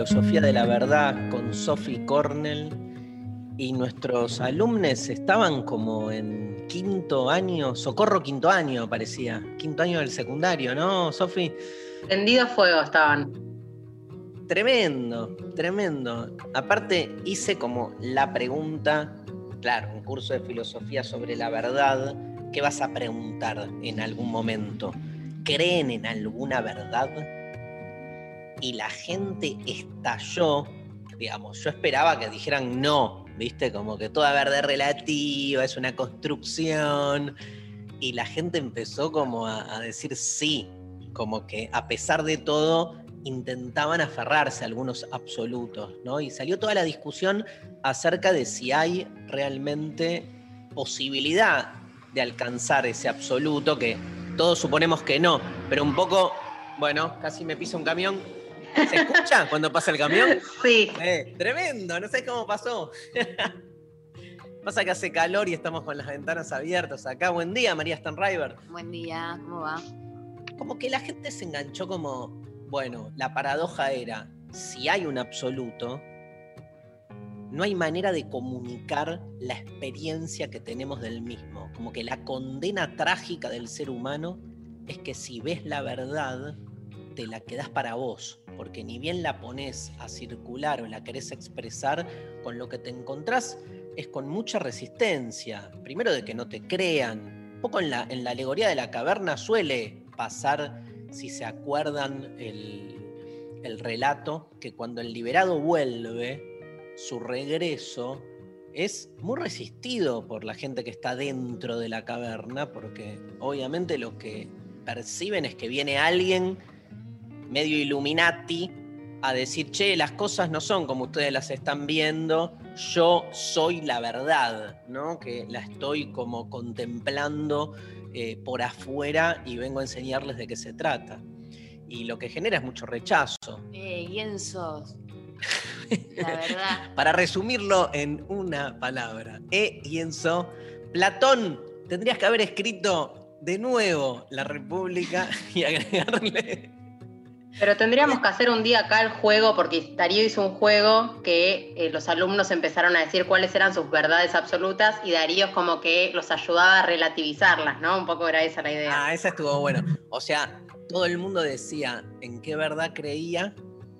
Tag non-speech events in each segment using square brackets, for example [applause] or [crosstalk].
Filosofía de la Verdad con Sophie Cornell y nuestros alumnos estaban como en quinto año, socorro quinto año parecía, quinto año del secundario, ¿no, Sophie? Tendido fuego estaban. Tremendo, tremendo. Aparte hice como la pregunta, claro, un curso de filosofía sobre la verdad, ¿qué vas a preguntar en algún momento? ¿Creen en alguna verdad? Y la gente estalló, digamos, yo esperaba que dijeran no, ¿viste? Como que toda verdad relativa, es una construcción. Y la gente empezó como a, a decir sí, como que a pesar de todo intentaban aferrarse a algunos absolutos, ¿no? Y salió toda la discusión acerca de si hay realmente posibilidad de alcanzar ese absoluto, que todos suponemos que no, pero un poco, bueno, casi me pisa un camión. ¿Se escucha cuando pasa el camión? Sí. Eh, tremendo, no sé cómo pasó. [laughs] Pasa que hace calor y estamos con las ventanas abiertas acá. Buen día, María Stanriver. Buen día, ¿cómo va? Como que la gente se enganchó como, bueno, la paradoja era, si hay un absoluto, no hay manera de comunicar la experiencia que tenemos del mismo. Como que la condena trágica del ser humano es que si ves la verdad, te la quedas para vos, porque ni bien la pones a circular o la querés expresar, con lo que te encontrás es con mucha resistencia. Primero de que no te crean. Un poco en la, en la alegoría de la caverna suele pasar, si se acuerdan, el, el relato, que cuando el liberado vuelve, su regreso es muy resistido por la gente que está dentro de la caverna, porque obviamente lo que perciben es que viene alguien medio Illuminati a decir, che, las cosas no son como ustedes las están viendo, yo soy la verdad, ¿no? Que la estoy como contemplando eh, por afuera y vengo a enseñarles de qué se trata. Y lo que genera es mucho rechazo. Eh, ¿quién sos? La [laughs] verdad. Para resumirlo en una palabra, E. Ienzo, Platón, tendrías que haber escrito de nuevo la República [laughs] y agregarle Pero tendríamos que hacer un día acá el juego, porque Darío hizo un juego que eh, los alumnos empezaron a decir cuáles eran sus verdades absolutas y Darío es como que los ayudaba a relativizarlas, ¿no? Un poco era esa la idea. Ah, esa estuvo bueno. O sea, todo el mundo decía en qué verdad creía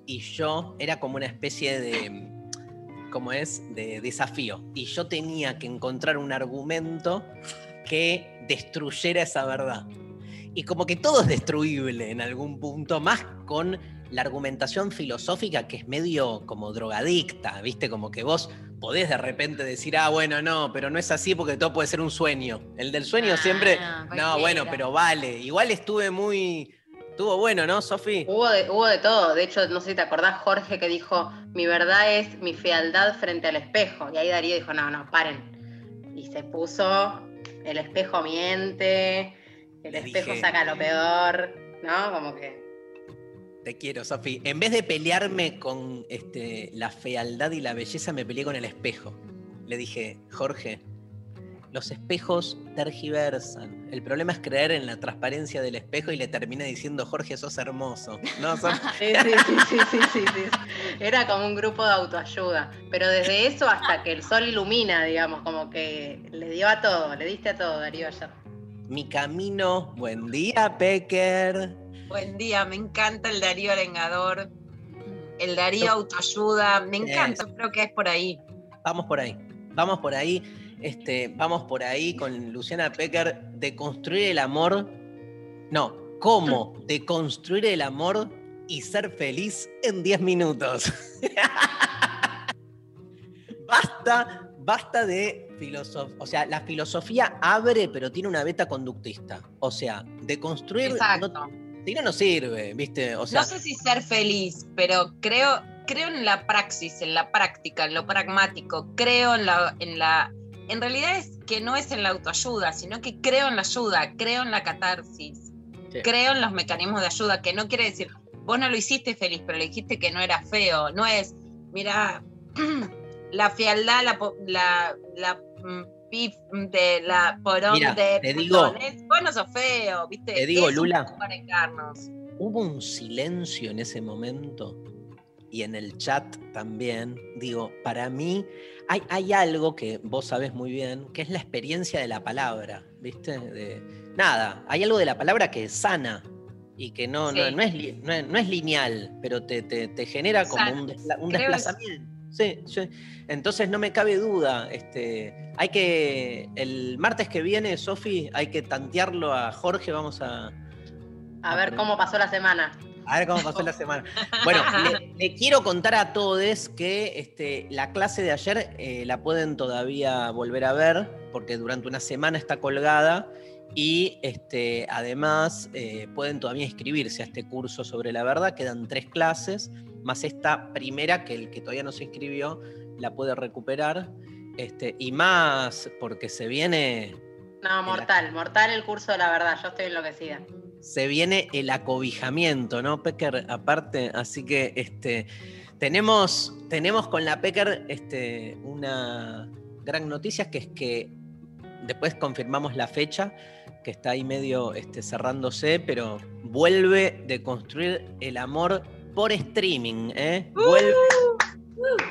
y yo era como una especie de, ¿cómo es? De desafío. Y yo tenía que encontrar un argumento que destruyera esa verdad. Y como que todo es destruible en algún punto, más con la argumentación filosófica que es medio como drogadicta, ¿viste? Como que vos podés de repente decir, ah, bueno, no, pero no es así porque todo puede ser un sueño. El del sueño Ah, siempre, no, bueno, pero vale. Igual estuve muy... Estuvo bueno, ¿no, Sofi? Hubo de, hubo de todo. De hecho, no sé si te acordás, Jorge, que dijo, mi verdad es mi fealdad frente al espejo. Y ahí Darío dijo, no, no, paren. Y se puso, el espejo miente, el Le espejo dije- saca lo peor, ¿no? Como que... Te quiero, Sofi. En vez de pelearme con este, la fealdad y la belleza, me peleé con el espejo. Le dije, Jorge, los espejos tergiversan. El problema es creer en la transparencia del espejo y le terminé diciendo, Jorge, sos hermoso. ¿No, [laughs] sí, sí, sí, sí, sí, sí. Era como un grupo de autoayuda. Pero desde eso hasta que el sol ilumina, digamos, como que le dio a todo, le diste a todo, Darío, ayer. Mi camino. Buen día, Pecker. Buen día, me encanta el Darío Arengador, el Darío Autoayuda, me encanta, Eso. creo que es por ahí. Vamos por ahí. Vamos por ahí. este, vamos por ahí con Luciana Pecker, de construir el amor. No, ¿cómo [laughs] deconstruir el amor y ser feliz en 10 minutos? [laughs] basta, basta de filosofía. O sea, la filosofía abre, pero tiene una beta conductista. O sea, deconstruir. Exacto. No, si no, no sirve, ¿viste? O sea, no sé si ser feliz, pero creo, creo en la praxis, en la práctica, en lo pragmático. Creo en la, en la. En realidad es que no es en la autoayuda, sino que creo en la ayuda, creo en la catarsis, Sí. creo en los mecanismos de ayuda, que no quiere decir, vos no lo hiciste feliz, pero le dijiste que no era feo. No es, mira, [clears throat] la fealdad, la, po- la, la pif de la porón Mira, de te digo- putón. Es, vos no sos feo, ¿viste? Te digo, Es Lula. hubo un silencio en ese momento y en el chat también. Digo, para mí hay, hay algo que vos sabés muy bien, que es la experiencia de la palabra, ¿viste? De, nada, hay algo de la palabra que es sana y que no, no, Sí. no es, no, es, no es lineal, pero te, te- te genera como un, desplazamiento. Sí, sí. Entonces no me cabe duda. Este, hay que. El martes que viene, Sofi, hay que tantearlo a Jorge. Vamos a, A ver cómo pasó la semana. a ver cómo pasó la semana. Bueno, le, le quiero contar a todos que este, la clase de ayer eh, la pueden todavía volver a ver, porque durante una semana está colgada. Y este, además eh, pueden todavía inscribirse a este curso sobre la verdad. Quedan tres clases, más esta primera que el que todavía no se inscribió la puede recuperar. Este, y más porque se viene No, mortal, mortal el curso de la verdad. Yo estoy enloquecida. se viene el acobijamiento, ¿no, Pecker? Aparte, así que este, tenemos, tenemos con la Pecker este, una gran noticia, que es que después confirmamos la fecha, que está ahí medio este, cerrándose, pero vuelve de construir el amor por streaming, ¿eh? Vuelve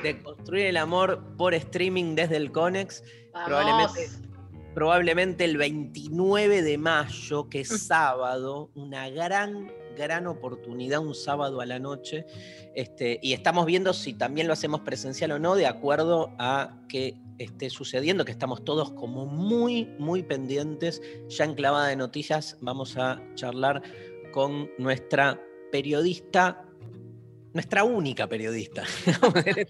de construir el amor por streaming desde el Conex Vamos. Probablemente. probablemente el 29 de mayo, que es sábado, una gran, gran oportunidad, un sábado a la noche. Este, y estamos viendo si también lo hacemos presencial o no, de acuerdo a que esté sucediendo, que estamos todos como muy, muy pendientes. Ya en clavada de noticias vamos a charlar con nuestra periodista. Nuestra única periodista. [laughs]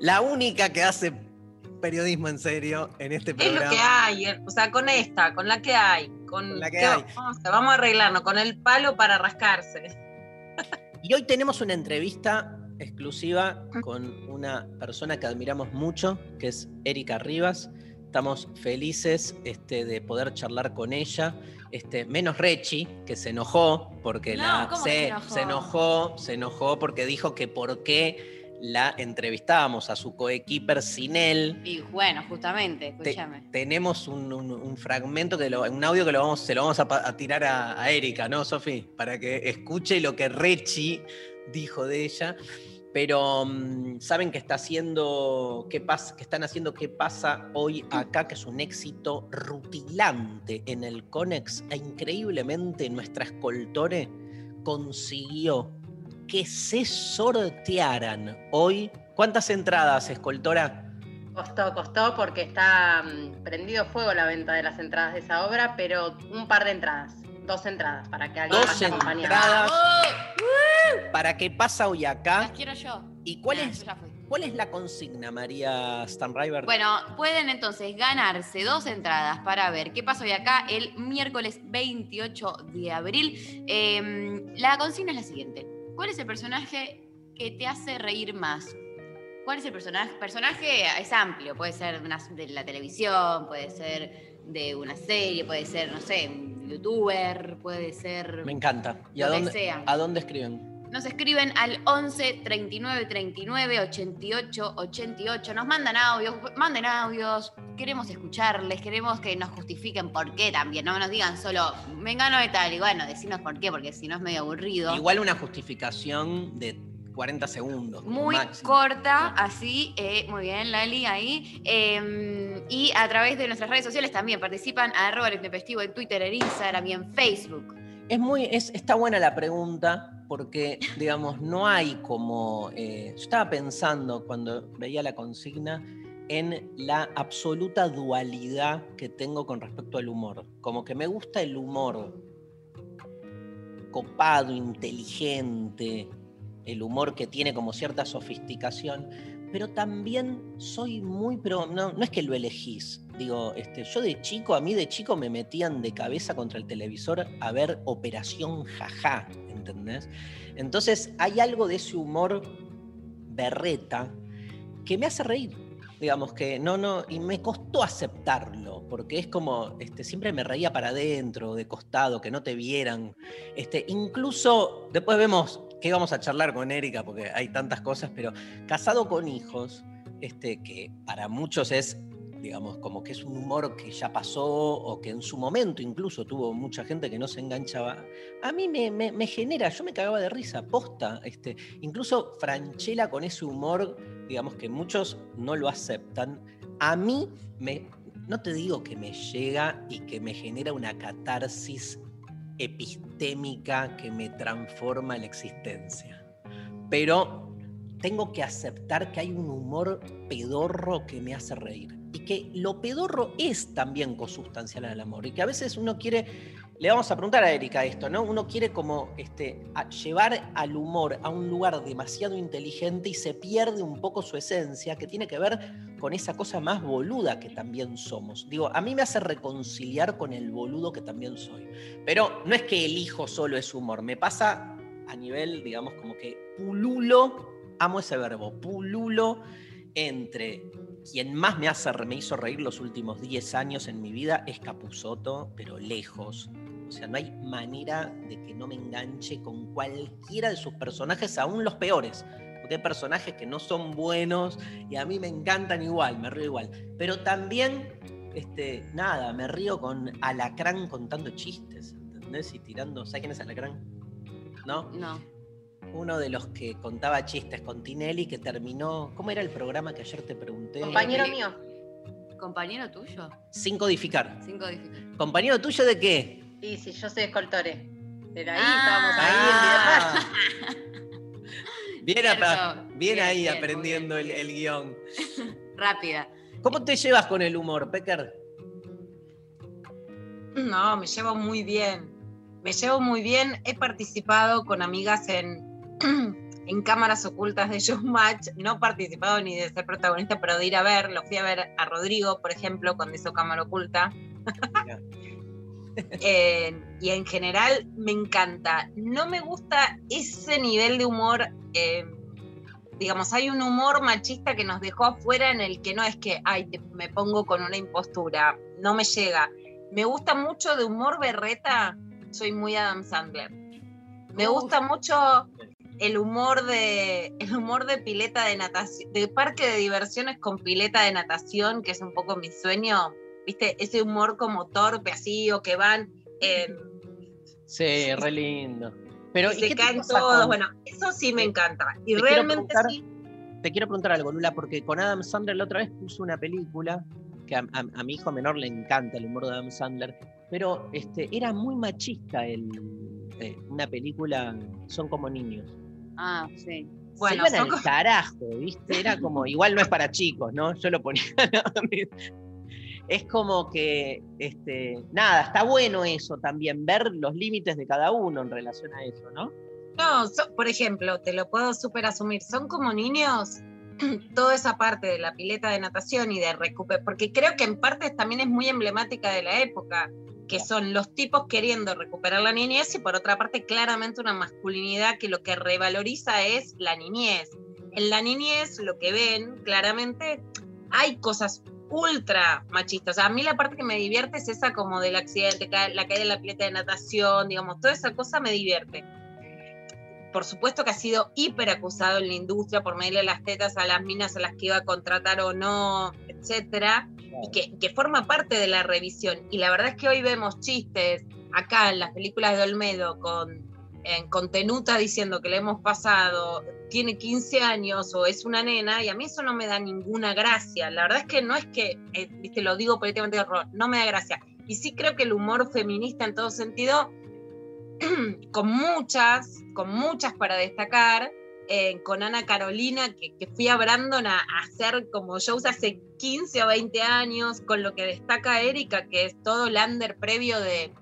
La única que hace periodismo en serio en este Es programa. lo que hay, eh, o sea, con esta, con la que hay, con, Con la que ¿qué hay. Vamos, a, vamos a arreglarnos, con el palo para rascarse. Y hoy tenemos una entrevista exclusiva con una persona que admiramos mucho, que es Erika Rivas. Estamos felices este, de poder charlar con ella. Este, menos Rechi, que se enojó porque No, la ¿cómo que se enojó? se enojó, se enojó porque dijo que por qué la entrevistábamos a su coequiper sin él. Y bueno, justamente, Te- escúchame. tenemos un, un- un fragmento, que lo- un audio que lo vamos, se lo vamos a, a tirar a, a Erika, ¿no, Sofi? Para que escuche lo que Rechi dijo de ella. Pero mm, saben que está haciendo qué pasa, que están haciendo qué pasa hoy acá, que es un éxito rutilante en el Conex, e increíblemente nuestra escoltore consiguió que se sortearan hoy. ¿Cuántas entradas, escoltora? Costó, costó porque está mm, prendido fuego la venta de las entradas de esa obra, pero un par de entradas, dos entradas para que alguien Dos vaya acompañado. entradas. ¡Oh! ¿Para qué pasa hoy acá? Las quiero yo. ¿Y cuál Nah, es, yo cuál es la consigna, María Stanriver? Bueno, pueden entonces ganarse dos entradas para ver qué pasó hoy acá el miércoles 28 de abril. Eh, la consigna es la siguiente. ¿Cuál es el personaje que te hace reír más? ¿Cuál es el personaje? Personaje es amplio, puede ser de la televisión, puede ser de una serie, puede ser, no sé, un youtuber, puede ser Me encanta. ¿Y a dónde, sea. a dónde escriben? Nos escriben al 11 39 39 88 88. Nos mandan audios, manden audios. Queremos escucharles, queremos que nos justifiquen por qué también. No nos digan solo, me engano de tal. Y bueno, decinos por qué, porque si no es medio aburrido. Igual una justificación de 40 segundos. Muy máximo. corta, así, eh, muy bien, Lali, ahí. Eh, y a través de nuestras redes sociales también participan a arroba el en Twitter, en Instagram y en Facebook. Es muy, es, está buena la pregunta porque, digamos, no hay como... eh, yo estaba pensando cuando veía la consigna en la absoluta dualidad que tengo con respecto al humor. Como que me gusta el humor copado, inteligente, el humor que tiene como cierta sofisticación, pero también soy muy, no, no es que lo elegís. Digo, este, yo de chico, a mí de chico me metían de cabeza contra el televisor a ver Operación Jajá, ¿entendés? Entonces hay algo de ese humor berreta que me hace reír. Digamos que no, no, y me costó aceptarlo, porque es como, este, siempre me reía para adentro, de costado, que no te vieran. Este, incluso, después vemos que vamos a charlar con Erika, porque hay tantas cosas, pero casado con hijos, este, que para muchos es digamos, como que es un humor que ya pasó o que en su momento incluso tuvo mucha gente que no se enganchaba, a mí me genera, yo me cagaba de risa, posta, este, incluso Franchella con ese humor, digamos que muchos no lo aceptan, a mí me, no te digo que me llega y que me genera una catarsis epistémica que me transforma la existencia, pero tengo que aceptar que hay un humor pedorro que me hace reír. Y que lo pedorro es también consustancial al amor. Y que a veces uno quiere, le vamos a preguntar a Erika esto, ¿no? Uno quiere como este, llevar al humor a un lugar demasiado inteligente y se pierde un poco su esencia, que tiene que ver con esa cosa más boluda que también somos. Digo, a mí me hace reconciliar con el boludo que también soy. Pero no es que elijo solo ese humor, me pasa a nivel, digamos, como que pululo, amo ese verbo, pululo entre quien más me, hace, me hizo reír los últimos 10 años en mi vida es Capuzoto, pero lejos. O sea, no hay manera de que no me enganche con cualquiera de sus personajes, aún los peores. Porque hay personajes que no son buenos y a mí me encantan igual, me río igual. Pero también, este, nada, me río con Alacrán contando chistes, ¿entendés? Y tirando, ¿sabes quién es Alacrán? ¿No? No. Uno de los que contaba chistes con Tinelli que terminó. ¿Cómo era el programa que ayer te pregunté? Compañero mío. ¿Compañero tuyo? Sin codificar. Sin codificar. ¿Compañero tuyo de qué? Y si yo soy escoltore. Pero ahí Ah. estábamos ahí en Ah. [laughs] Bien, apa- bien Bien, ahí bien, aprendiendo bien, el, el guion. [laughs] Rápida. ¿Cómo te llevas con el humor, Pecker? No, me llevo muy bien. Me llevo muy bien. He participado con amigas en, [clears throat] en cámaras ocultas de Showmatch. No he participado ni de ser protagonista, pero de ir a ver. Lo fui a ver a Rodrigo, por ejemplo, cuando hizo cámara oculta. [laughs] Eh, y en general me encanta. No me gusta ese nivel de humor. eh, digamos, hay un humor machista que nos dejó afuera en el que no es que, ay, te- me pongo con una impostura. No me llega. Me gusta mucho de humor berreta. Soy muy Adam Sandler. Me Uf. gusta mucho el humor de el humor de pileta de natación, de parque de diversiones con pileta de natación, que es un poco mi sueño. ¿Viste? Ese humor como torpe así o que van eh, Sí, re lindo. Pero, y ¿y se caen todos. con- Bueno, eso sí me encanta. Y te realmente sí. Te quiero preguntar algo, Lula, porque con Adam Sandler la otra vez puso una película que a, a- a mi hijo menor le encanta el humor de Adam Sandler, pero este, era muy machista el, eh, una película Son como niños. Ah, sí. Bueno, Se iban son al co- carajo, ¿viste? Era como, igual no es para chicos, ¿no? Yo lo ponía. [laughs] es como que, este, nada, está bueno eso también, ver los límites de cada uno en relación a eso, ¿no? No, so- por ejemplo, te lo puedo súper asumir. Son como niños, [clears throat] toda esa parte de la pileta de natación y de recuperar, porque creo que en parte también es muy emblemática de la época, que son los tipos queriendo recuperar la niñez y por otra parte claramente una masculinidad que lo que revaloriza es la niñez. En la niñez lo que ven claramente hay cosas ultra machistas. O sea, a mí la parte que me divierte es esa como del accidente, la caída de la pileta de natación, digamos, toda esa cosa me divierte por supuesto que ha sido hiper acusado en la industria por medirle las tetas a las minas a las que iba a contratar o no, etcétera, y que, que forma parte de la revisión. Y la verdad es que hoy vemos chistes acá en las películas de Olmedo con, en- con Tenuta diciendo que le hemos pasado, tiene 15 años o es una nena, y a mí eso no me da ninguna gracia. La verdad es que no es que, eh, viste, lo digo políticamente, no me da gracia. Y sí creo que el humor feminista en todo sentido [clears throat] con muchas, con muchas para destacar, eh, con Ana Carolina, que, fui a Brandon a, a hacer como shows hace 15 o 20 años, con lo que destaca Erika, que es todo el under previo de,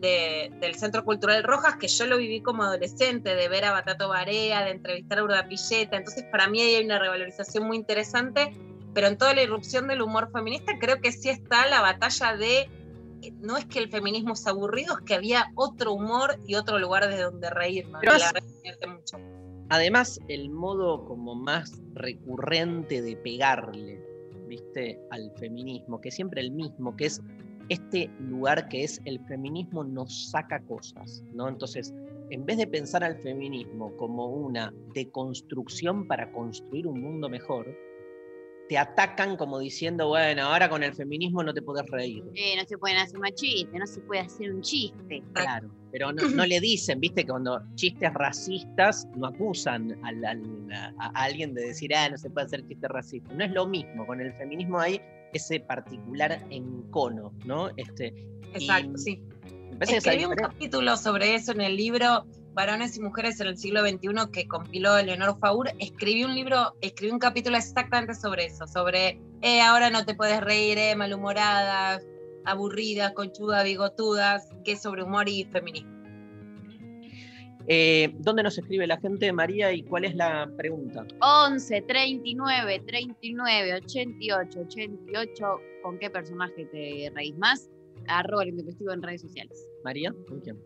de- del Centro Cultural Rojas, que yo lo viví como adolescente, de ver a Batato Barea, de entrevistar a Urda Pilleta, entonces para mí ahí hay una revalorización muy interesante, pero en toda la irrupción del humor feminista creo que sí está la batalla de, no es que el feminismo es aburrido, es que había otro humor y otro lugar desde donde reírnos. Mucho. Además, el modo como más recurrente de pegarle, ¿viste? Al feminismo, que siempre el mismo, que es este lugar que es el feminismo nos saca cosas, ¿no? Entonces, en vez de pensar al feminismo como una deconstrucción para construir un mundo mejor, te atacan como diciendo, bueno, ahora con el feminismo no te podés reír. Eh, no se pueden hacer más chistes, no se puede hacer un chiste. Claro, pero no, [clears throat] no le dicen, viste, que cuando chistes racistas no acusan al- al- a, a alguien de decir, ah, no se puede hacer chistes racistas. No es lo mismo, con el feminismo hay ese particular encono, ¿no? Este, Exacto, Y- sí. Escribí un capítulo sobre eso en el libro Varones y Mujeres en el siglo XXI que compiló Eleonor Faur. Escribí un libro, escribí un capítulo exactamente sobre eso, sobre eh, ahora no te puedes reír, eh, malhumoradas, aburridas, conchudas, bigotudas, que es sobre humor y feminismo. Eh, ¿Dónde nos escribe la gente, María, y cuál es la pregunta? 11, 39, 39, 88, 88. ¿Con qué personaje te reís más? Arroba el en redes sociales. María, ¿con quién?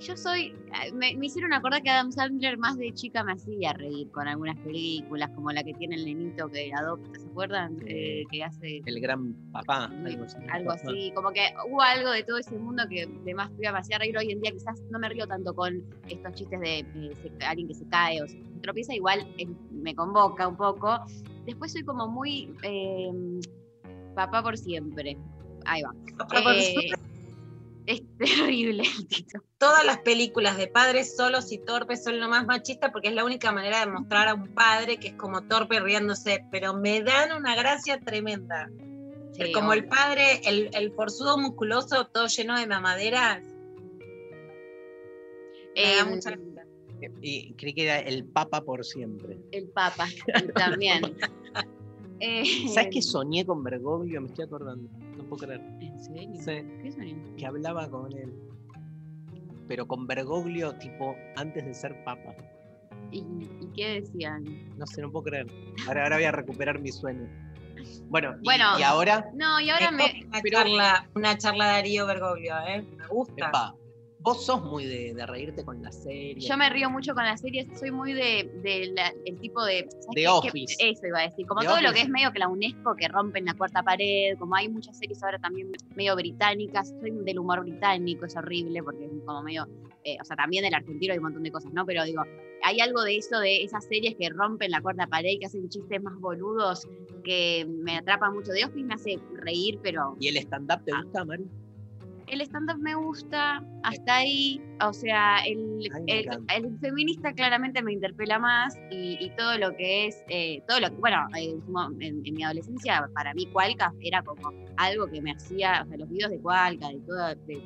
Yo soy. eh, Me, me hicieron acordar que Adam Sandler más de chica me hacía reír con algunas películas, como la que tiene el nenito que adopta, ¿se acuerdan? Eh, que hace. El gran papá, algo así. Algo así, como que hubo algo de todo ese mundo que de más piba me hacía reír hoy en día. Quizás no me río tanto con estos chistes de eh, se- alguien que se cae o se tropieza, igual eh, me convoca un poco. Después soy como muy eh, papá por siempre. Ahí va. Papá por siempre. Es [laughs] terrible el título. Todas las películas de padres solos y torpes son lo más machista porque es la única manera de mostrar a un padre que es como torpe riéndose, pero me dan una gracia tremenda. Sí, como el padre, el, el forzudo musculoso, todo lleno de mamaderas. Me da mucha gracia. Y creí que era el papa por siempre. El Papa [laughs] también. Eh, ¿Sabes que soñé con Bergoglio? Me estoy acordando. No puedo creer. ¿En serio? Sí. ¿Qué soñé? que hablaba con él. Pero con Bergoglio, tipo, antes de ser papa. ¿Y, y qué decían? No sé, no puedo creer. Ahora, ahora voy a recuperar mi sueño. Bueno, y- Bueno. y, ahora, No, y ahora Me una, charla, una charla de Darío Bergoglio, ¿eh? Me gusta. epa, vos sos muy de, de reírte con la serie. Yo me río mucho con las series, soy muy de, de la- el tipo de... Que- Office. eso iba a decir, como The todo lo que es medio que la UNESCO, que rompen la cuarta pared, como hay muchas series ahora también medio británicas, soy del humor británico, es horrible, porque es como medio... eh, o sea, también del argentino hay un montón de cosas, ¿no? Pero digo, hay algo de eso, de esas series que rompen la cuarta pared y que hacen chistes más boludos, que me atrapa mucho. The Office me hace reír, pero ¿Y el stand-up te Ah. gusta, Mari? El stand-up me gusta, hasta ahí, o sea, el, feminista claramente me interpela más y, y todo lo que es, eh, todo lo que, bueno, en- en mi adolescencia, para mí Cualca era como algo que me hacía, o sea, los videos de Cualca, de todo, de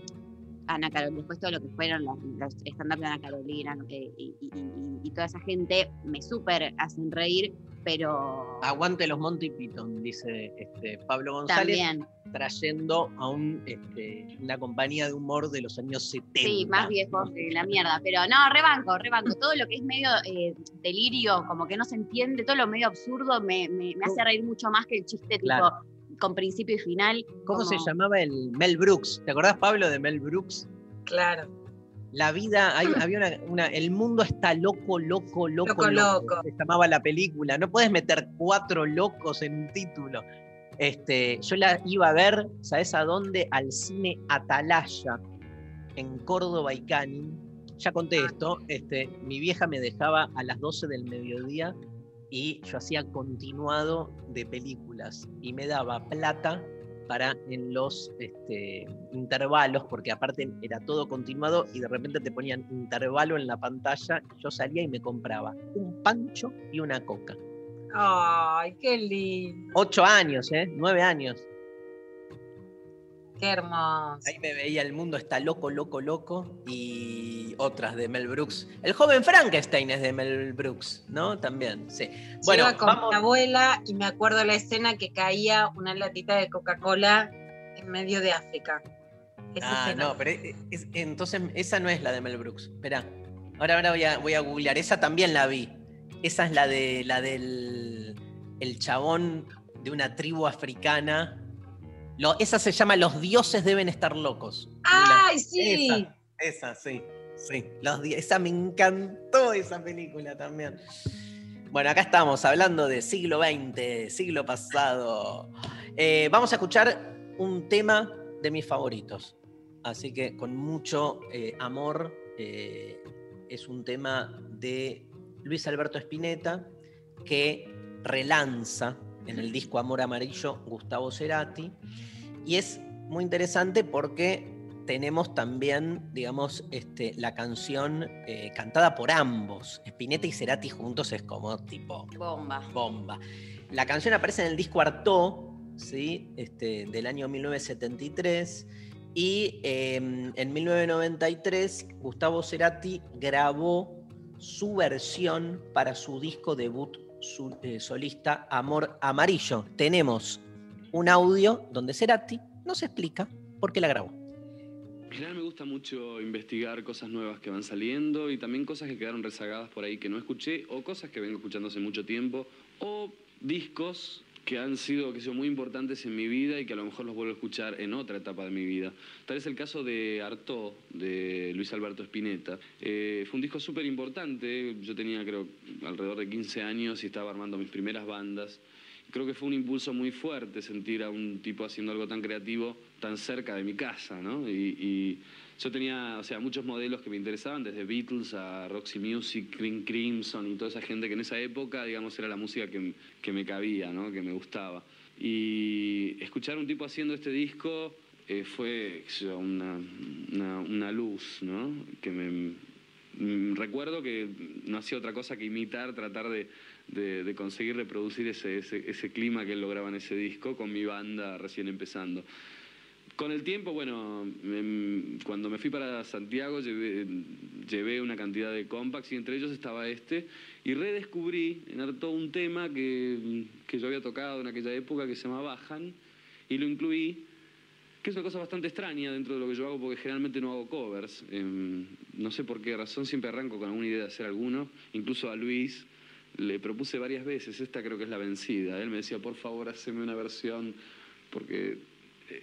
Ana Carolina, después todo lo que fueron los, los stand-up de Ana Carolina eh, y, y- y- y toda esa gente me súper hacen reír, pero Aguante los Monty Python, dice este, Pablo González, también, trayendo a un, este, una compañía de humor de los años 70. Sí, más viejos que la mierda. Pero no, rebanco, rebanco. Todo lo que es medio eh, delirio, como que no se entiende, todo lo medio absurdo me, me- me hace reír mucho más que el chiste Claro. tipo con principio y final. ¿Cómo se llamaba el Mel Brooks? ¿Te acordás, Pablo, de Mel Brooks? Claro. La vida, hay- había una, una- El mundo está loco, loco, loco, Loco, loco. Se llamaba la película. No puedes meter cuatro locos en un título. Este, yo la iba a ver, ¿sabes a dónde? Al cine Atalaya, en Córdoba y Canin. Ya conté Ah. esto. Este, mi vieja me dejaba a las 12 del mediodía y yo hacía continuado de películas y me daba plata para en los este, intervalos, porque aparte era todo continuado y de repente te ponían intervalo en la pantalla, yo salía y me compraba un pancho y una coca. Ay, qué lindo. Ocho años, ¿eh? Nueve años. Qué hermoso. Ahí me veía El mundo está loco, loco, loco. Y otras de Mel Brooks. El joven Frankenstein es de Mel Brooks, ¿no? También, sí. Yo Bueno, iba con vamos. mi abuela y me acuerdo la escena que caía una latita de Coca-Cola en medio de África. Esa Ah, escena. no, pero es- es- entonces esa no es la de Mel Brooks. Espera. Ahora, ahora voy, a, voy a googlear. Esa también la vi. Esa es la de la del el chabón de una tribu africana. Lo- esa se llama Los dioses deben estar locos. ¡Ay, sí! Esa, esa, sí. Sí. Los esa me encantó esa película también. Bueno, acá estamos hablando de siglo XX, siglo pasado. Eh, vamos a escuchar un tema de mis favoritos. Así que con mucho eh, amor eh, es un tema de Luis Alberto Spinetta que relanza en el disco Amor Amarillo Gustavo Cerati. Y es muy interesante porque tenemos también, digamos, este, la canción eh, cantada por ambos. Spinetta y Cerati juntos es como tipo Bomba. bomba. La canción aparece en el disco Artaud, ¿sí? este, del año 1973. Y eh, en 1993 Gustavo Cerati grabó su versión para su disco debut su- eh, solista Amor Amarillo. Tenemos un audio donde Cerati nos explica por qué la grabó. En me gusta mucho investigar cosas nuevas que van saliendo y también cosas que quedaron rezagadas por ahí que no escuché o cosas que vengo escuchando hace mucho tiempo o discos que han sido, que son muy importantes en mi vida y que a lo mejor los vuelvo a escuchar en otra etapa de mi vida. Tal es el caso de Artaud, de Luis Alberto Spinetta. Eh, fue un disco súper importante, yo tenía creo alrededor de 15 años y estaba armando mis primeras bandas. Creo que fue un impulso muy fuerte sentir a un tipo haciendo algo tan creativo tan cerca de mi casa, ¿no? Yo tenía, o sea, muchos modelos que me interesaban, desde Beatles a Roxy Music, Green Crimson y toda esa gente que en esa época, digamos, era la música que, que me cabía, ¿no? Que me gustaba. Y escuchar a un tipo haciendo este disco eh, fue una, una, una luz, ¿no? Que me, mm, recuerdo que no hacía otra cosa que imitar, tratar de, de- de conseguir reproducir ese, ese, ese clima que él lograba en ese disco con mi banda recién empezando. Con el tiempo, bueno, em, cuando me fui para Santiago llevé, una cantidad de compacts y entre ellos estaba este y redescubrí en Arto un tema que, que yo había tocado en aquella época que se llama Bajan y lo incluí que es una cosa bastante extraña dentro de lo que yo hago porque generalmente no hago covers. Em, no sé por qué razón, siempre arranco con alguna idea de hacer alguno. Incluso a Luis le propuse varias veces, esta creo que es la vencida. Él me decía, por favor, haceme una versión, porque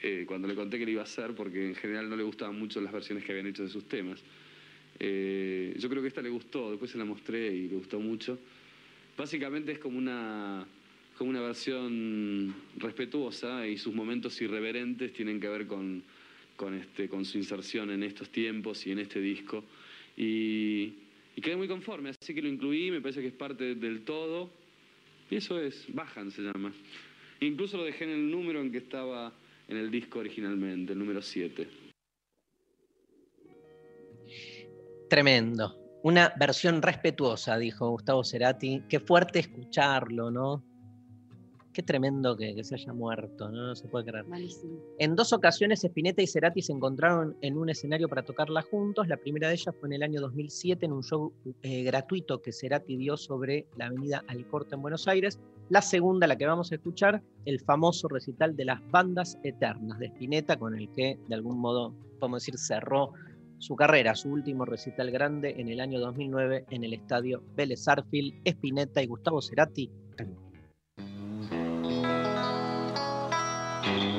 eh, cuando le conté que lo iba a hacer, porque en general no le gustaban mucho las versiones que habían hecho de sus temas. Eh, yo creo que esta le gustó, después se la mostré y le gustó mucho. Básicamente es como una, como una versión respetuosa y sus momentos irreverentes tienen que ver con, con, este, con su inserción en estos tiempos y en este disco. Y, y quedé muy conforme, así que lo incluí, me parece que es parte del todo. Y eso es, Bajan se llama. Incluso lo dejé en el número en que estaba en el disco originalmente, el número 7. Tremendo. Una versión respetuosa, dijo Gustavo Cerati. Qué fuerte escucharlo, ¿no? Qué tremendo que, que se haya muerto, ¿no? No se puede creer. Malísimo. En dos ocasiones Spinetta y Cerati se encontraron en un escenario para tocarla juntos. La primera de ellas fue en el año 2007 en un show eh, gratuito que Cerati dio sobre la avenida Alcorte en Buenos Aires. La segunda, la que vamos a escuchar, el famoso recital de las bandas eternas de Spinetta, con el que de algún modo, podemos decir, cerró su carrera, su último recital grande en el año 2009 en el estadio Vélez Arfield, Spinetta y Gustavo Cerati. Tengo tiempo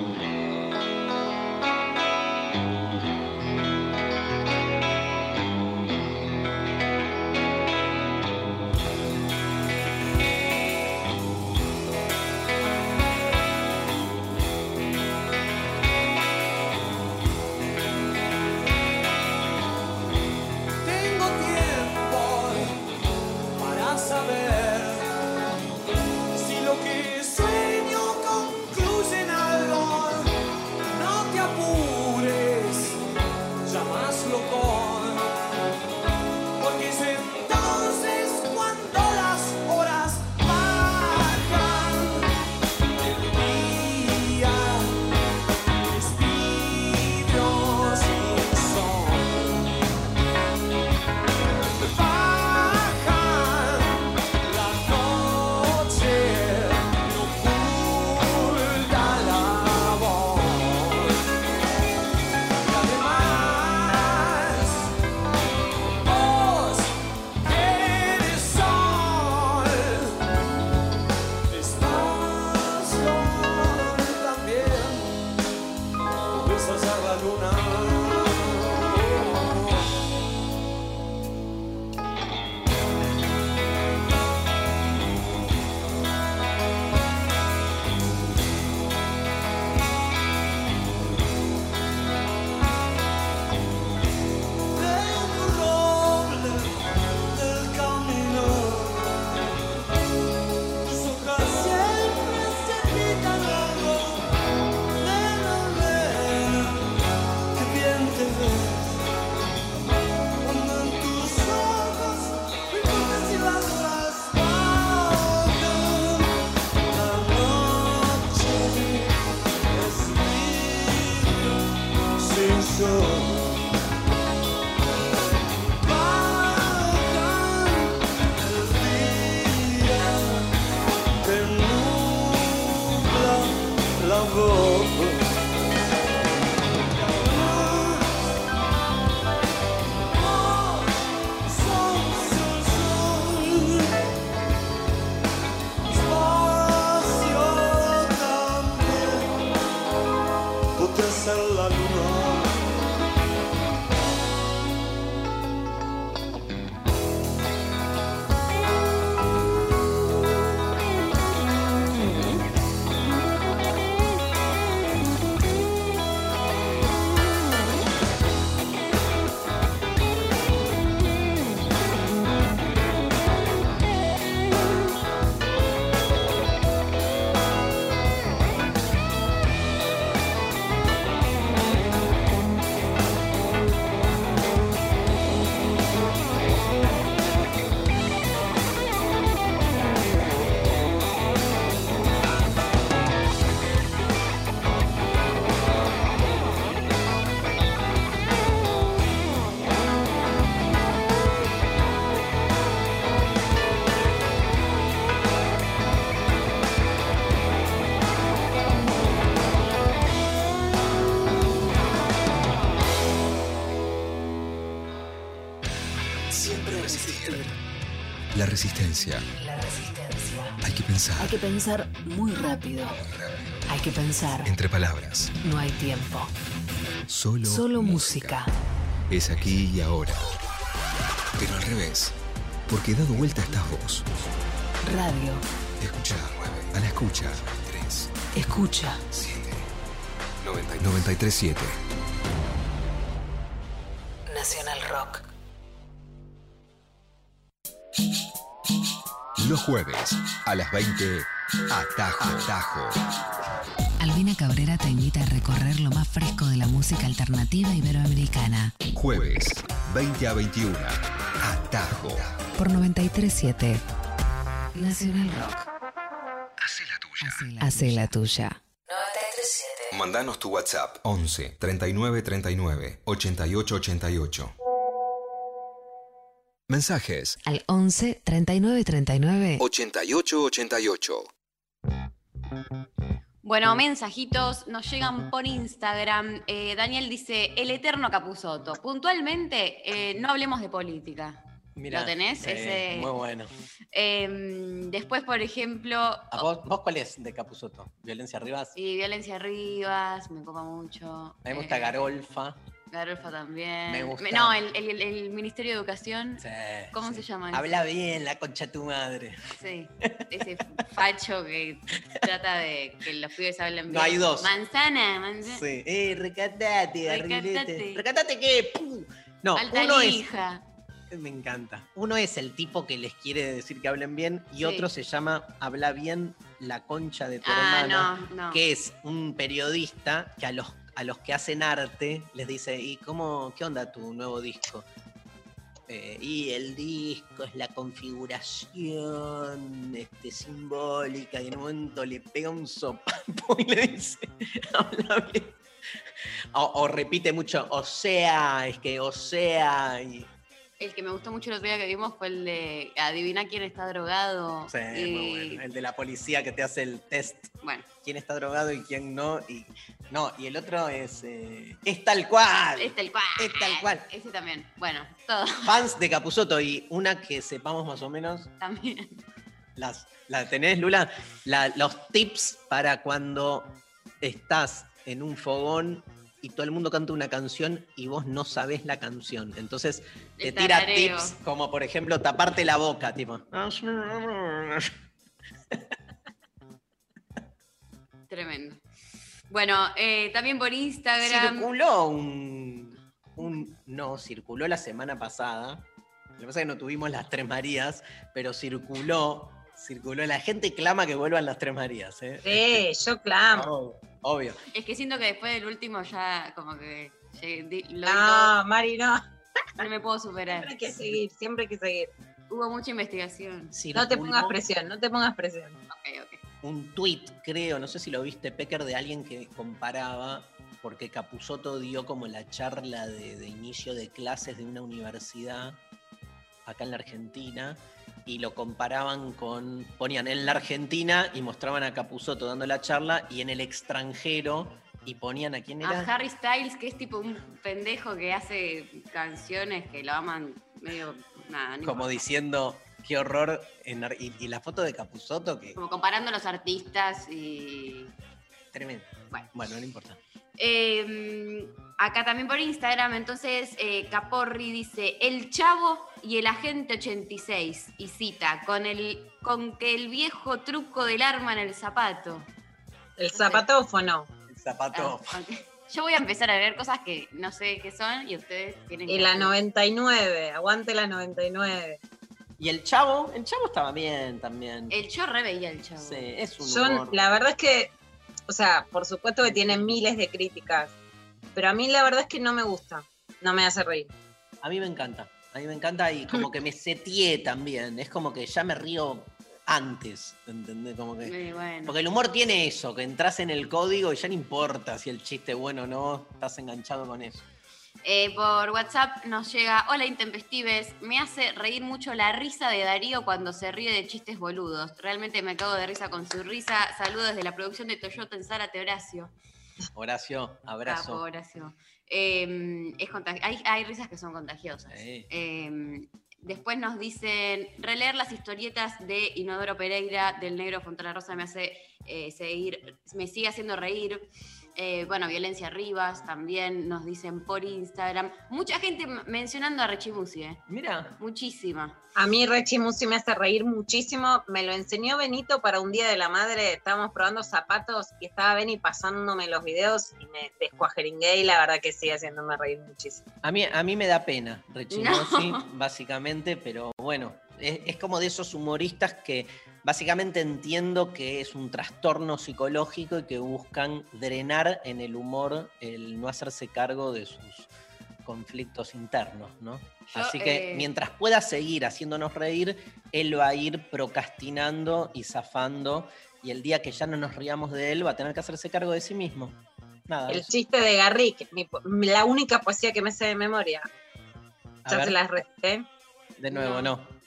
resistencia. La resistencia. Hay que pensar. Hay que pensar muy rápido. Hay que pensar. Entre palabras. No hay tiempo. Solo, Solo música. Es aquí y ahora. Pero al revés. Porque dado vuelta estás vos. Radio. Escucha. A la escucha. 3, Escucha. 7, 937. A las 20. Atajo. Atajo. Albina Cabrera te invita a recorrer lo más fresco de la música alternativa iberoamericana. Jueves, 20 a 21. Atajo. Por 937. Nacional Rock. Hacé la tuya. Hace la tuya. 937. Mandanos tu WhatsApp 11 39 39 88 88. Mensajes Al 11 39 39. 88 88. Bueno, mensajitos nos llegan por Instagram. Eh, Daniel dice, el eterno Capuzoto. Puntualmente, eh, no hablemos de política. Mirá, ¿Lo tenés? sí, Ese- Muy bueno. Em, después, por ejemplo, ¿A vos, vos cuál es de Capuzoto? ¿Violencia Rivas? y Violencia Rivas, me copa mucho. A mí me gusta Eh, Garolfa. Garolfa también. Me gusta. No, el, el- el Ministerio de Educación. Sí, ¿Cómo sí. se llama? Habla bien, la concha de tu madre. Sí, ese facho que trata de que los pibes hablen bien. No, hay dos. Manzana, manzana. Sí. Eh, recatate, Recatate. ¿Recatate qué? ¡Pum! No, Alta uno es. Me encanta. Uno es el tipo que les quiere decir que hablen bien y Sí. otro se llama Habla bien la concha de tu Ah, hermana. no, no. que es un periodista que a los, a los que hacen arte les dice, ¿y cómo, qué onda tu nuevo disco? Eh, y el disco es la configuración este, simbólica y en un momento le pega un sopapo y le dice. [laughs] O, o repite mucho, o sea, es que, o sea, El que me gustó mucho el otro día que vimos fue el de adivina quién está drogado. sí, y, muy bueno. el de la policía que te hace el test, bueno, quién está drogado y quién no, y no, y el otro es, eh, es tal cual. es tal cual. Es tal cual. Ese también. Bueno, todo [laughs] fans de Capuzoto y una que sepamos más o menos, también. las, ¿la tenés, Lula? La- los tips para cuando estás en un fogón y todo el mundo canta una canción y vos no sabés la canción. Entonces te El tira tarareo. tips como, por ejemplo, taparte la boca, tipo. Tremendo. Bueno, eh, también por Instagram. Circuló un, un- No, circuló la semana pasada. Lo que pasa es que no tuvimos las Tres Marías, pero circuló. Circuló. La gente clama que vuelvan las Tres Marías. ¿eh? Sí, yo clamo. Oh, obvio. Es que siento que después del último ya como que llegué- lo No, Mari, no. no me puedo superar. Siempre hay que seguir, siempre hay que seguir. Hubo mucha investigación. No te pongas presión, no te pongas presión. Ok, ok. Un tweet, creo, no sé si lo viste, Pecker, de alguien que comparaba porque Capusotto dio como la charla de, de inicio de clases de una universidad acá en la Argentina y lo comparaban con, ponían en la Argentina y mostraban a Capusotto dando la charla y en el extranjero y ponían a quién A era. Harry Styles, que es tipo un pendejo que hace canciones que lo aman medio. Nada, no como importa. diciendo, qué horror. en y, y la foto de Capusotto, que Como comparando a los artistas y. tremendo. Bueno. Bueno, no importa. Eh, acá también por Instagram, entonces eh, Caporri dice, el chavo y el agente 86, y cita, con, el, con que el viejo truco del arma en el zapato. El zapatófono. El zapato. Ah. Yo voy a empezar a ver cosas que no sé qué son y ustedes tienen Y que... la 99, aguante la 99. Y el chavo, el chavo estaba bien también. El yo re veía el chavo. Sí, es un Yo, humor. la verdad es que, o sea, por supuesto que tiene miles de críticas, pero a mí la verdad es que no me gusta, no me hace reír. A mí me encanta. A mí me encanta y como que me setié también. Es como que ya me río antes, ¿entendés? Como que... Bueno. Porque el humor tiene eso, que entras en el código y ya no importa si el chiste es bueno o no, estás enganchado con eso. Eh, por WhatsApp nos llega, hola intempestives, me hace reír mucho la risa de Darío cuando se ríe de chistes boludos. Realmente me cago de risa con su risa. Saludos desde la producción de Toyota en Zárate, Horacio. Horacio, abrazo. Horacio. Eh, es hay, hay risas que son contagiosas. Sí. Eh, después nos dicen, releer las historietas de Inodoro Pereira, del negro Fontana Rosa me hace eh, seguir, me sigue haciendo reír. Eh, bueno, Violencia Rivas también nos dicen por Instagram. Mucha gente mencionando a Rechimusi, ¿eh? Mira, Muchísima. A mí Rechi Musi me hace reír muchísimo, me lo enseñó Benito para un día de la madre, estábamos probando zapatos y estaba Beni pasándome los videos y me descuajeringué y la verdad que sigue haciéndome reír muchísimo. a mí, a mí me da pena Rechimosi, [laughs] No. básicamente, pero bueno, es, es como de esos humoristas que básicamente entiendo que es un trastorno psicológico y que buscan drenar en el humor el no hacerse cargo de sus conflictos internos, ¿no? Yo, Así que eh, mientras pueda seguir haciéndonos reír, él va a ir procrastinando y zafando, y el día que ya no nos riamos de él va a tener que hacerse cargo de sí mismo. Nada. El eso. chiste de Garrick, mi la única poesía que me sé de memoria, A ya ver, se las recité. de nuevo, No. no.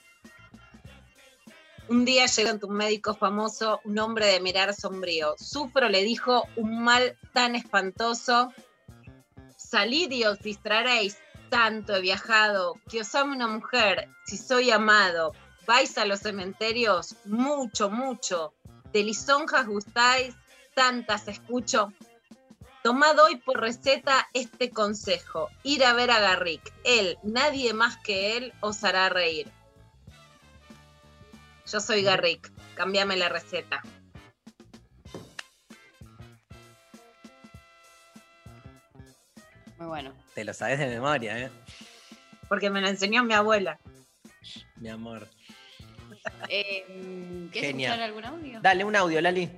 Un día llega ante un médico famoso, un hombre de mirar sombrío. Sufro, le dijo, un mal tan espantoso. Salid y os distraeréis, tanto he viajado, que os ame una mujer, si soy amado. Vais a los cementerios, mucho, mucho. De lisonjas gustáis, tantas escucho. Tomad hoy por receta este consejo, ir a ver a Garrick. Él, nadie más que él, os hará reír. Yo soy Garrick, cambiame la receta. Muy bueno. Te lo sabes de memoria, ¿eh? Porque me lo enseñó mi abuela. Mi amor. Eh, ¿Quieres Genial. escuchar algún audio? Dale un audio, Lali.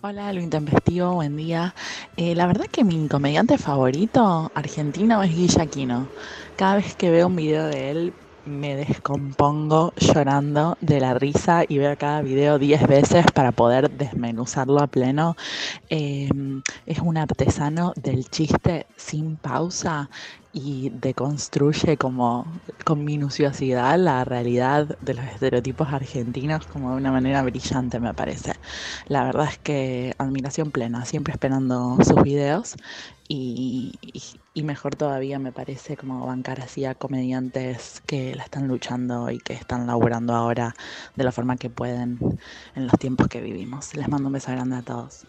Hola, lo intempestivo, buen día. Eh, la verdad que mi comediante favorito argentino es Guille Aquino. Cada vez que veo un video de él me descompongo llorando de la risa y veo cada video 10 veces para poder desmenuzarlo a pleno. Eh, es un artesano del chiste sin pausa y deconstruye como con minuciosidad la realidad de los estereotipos argentinos como de una manera brillante, me parece. La verdad es que admiración plena, siempre esperando sus videos y, mejor todavía me parece como bancar así a comediantes que la están luchando y que están laburando ahora de la forma que pueden en los tiempos que vivimos. Les mando un beso grande a todos.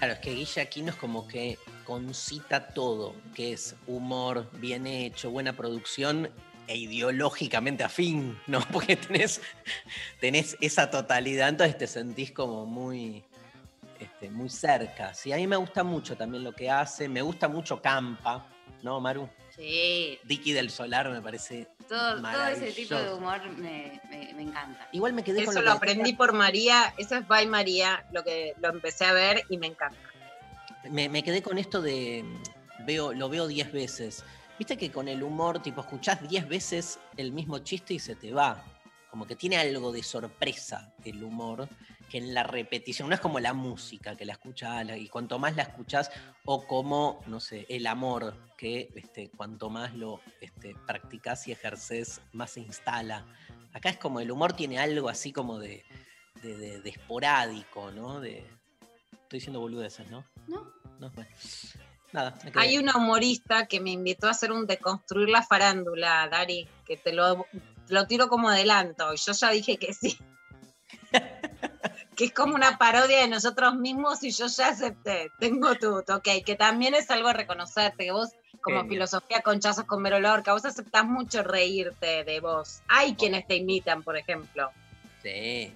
Claro, es que Guille Aquino es como que concita todo, que es humor, bien hecho, buena producción e ideológicamente afín, ¿no? [laughs] Porque tenés, tenés esa totalidad, entonces te sentís como muy, este, muy cerca. Sí, a mí me gusta mucho también lo que hace, me gusta mucho Campa, ¿no, Maru? Sí, Dicky del Solar me parece. todo, todo ese tipo de humor me, me- me encanta. Igual me quedé con Eso lo lo que aprendí por María, eso es by María, lo que lo empecé a ver y me encanta. me, me quedé con esto de veo, lo veo 10 veces. Viste que con el humor, tipo, escuchás 10 veces el mismo chiste y se te va. Como que tiene algo de sorpresa el humor, que en la repetición, no es como la música, que la escuchas y cuanto más la escuchás, o como, no sé, el amor, que este, cuanto más lo este, practicás y ejerces, más se instala. Acá es como el humor tiene algo así como de, de, de- de esporádico, ¿no? De, estoy diciendo boludeces, ¿no? ¿No? No, bueno. Nada. Hay una humorista que me invitó a hacer un deconstruir la farándula, Dari, que te lo, lo tiro como adelanto. Y yo ya dije que sí. que es como una parodia de nosotros mismos y yo ya acepté. Tengo tu ok, que también es algo a reconocerte, que vos, como filosofía conchazos con Vero Lorca, vos aceptás mucho reírte de vos. Hay quienes te imitan, por ejemplo. Sí.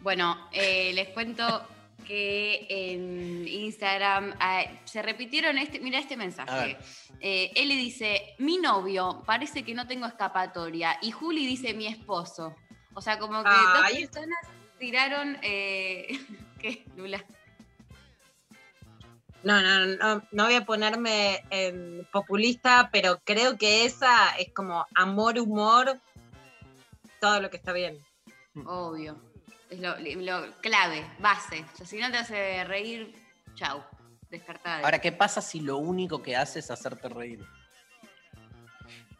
Bueno, eh, les cuento que en Instagram ah, se repitieron este, mira este mensaje. Eh, Eli dice, mi novio, parece que no tengo escapatoria. Y Juli dice, mi esposo. O sea, como que Ay. dos personas tiraron... Eh, [laughs] ¿Qué, Lula? No, no, no, no voy a ponerme en populista, pero creo que esa es como amor, humor, todo lo que está bien. Obvio. Es lo, lo clave, base. O sea, si no te hace reír, chau. Descartada. Ahora, ¿qué pasa si lo único que hace es hacerte reír?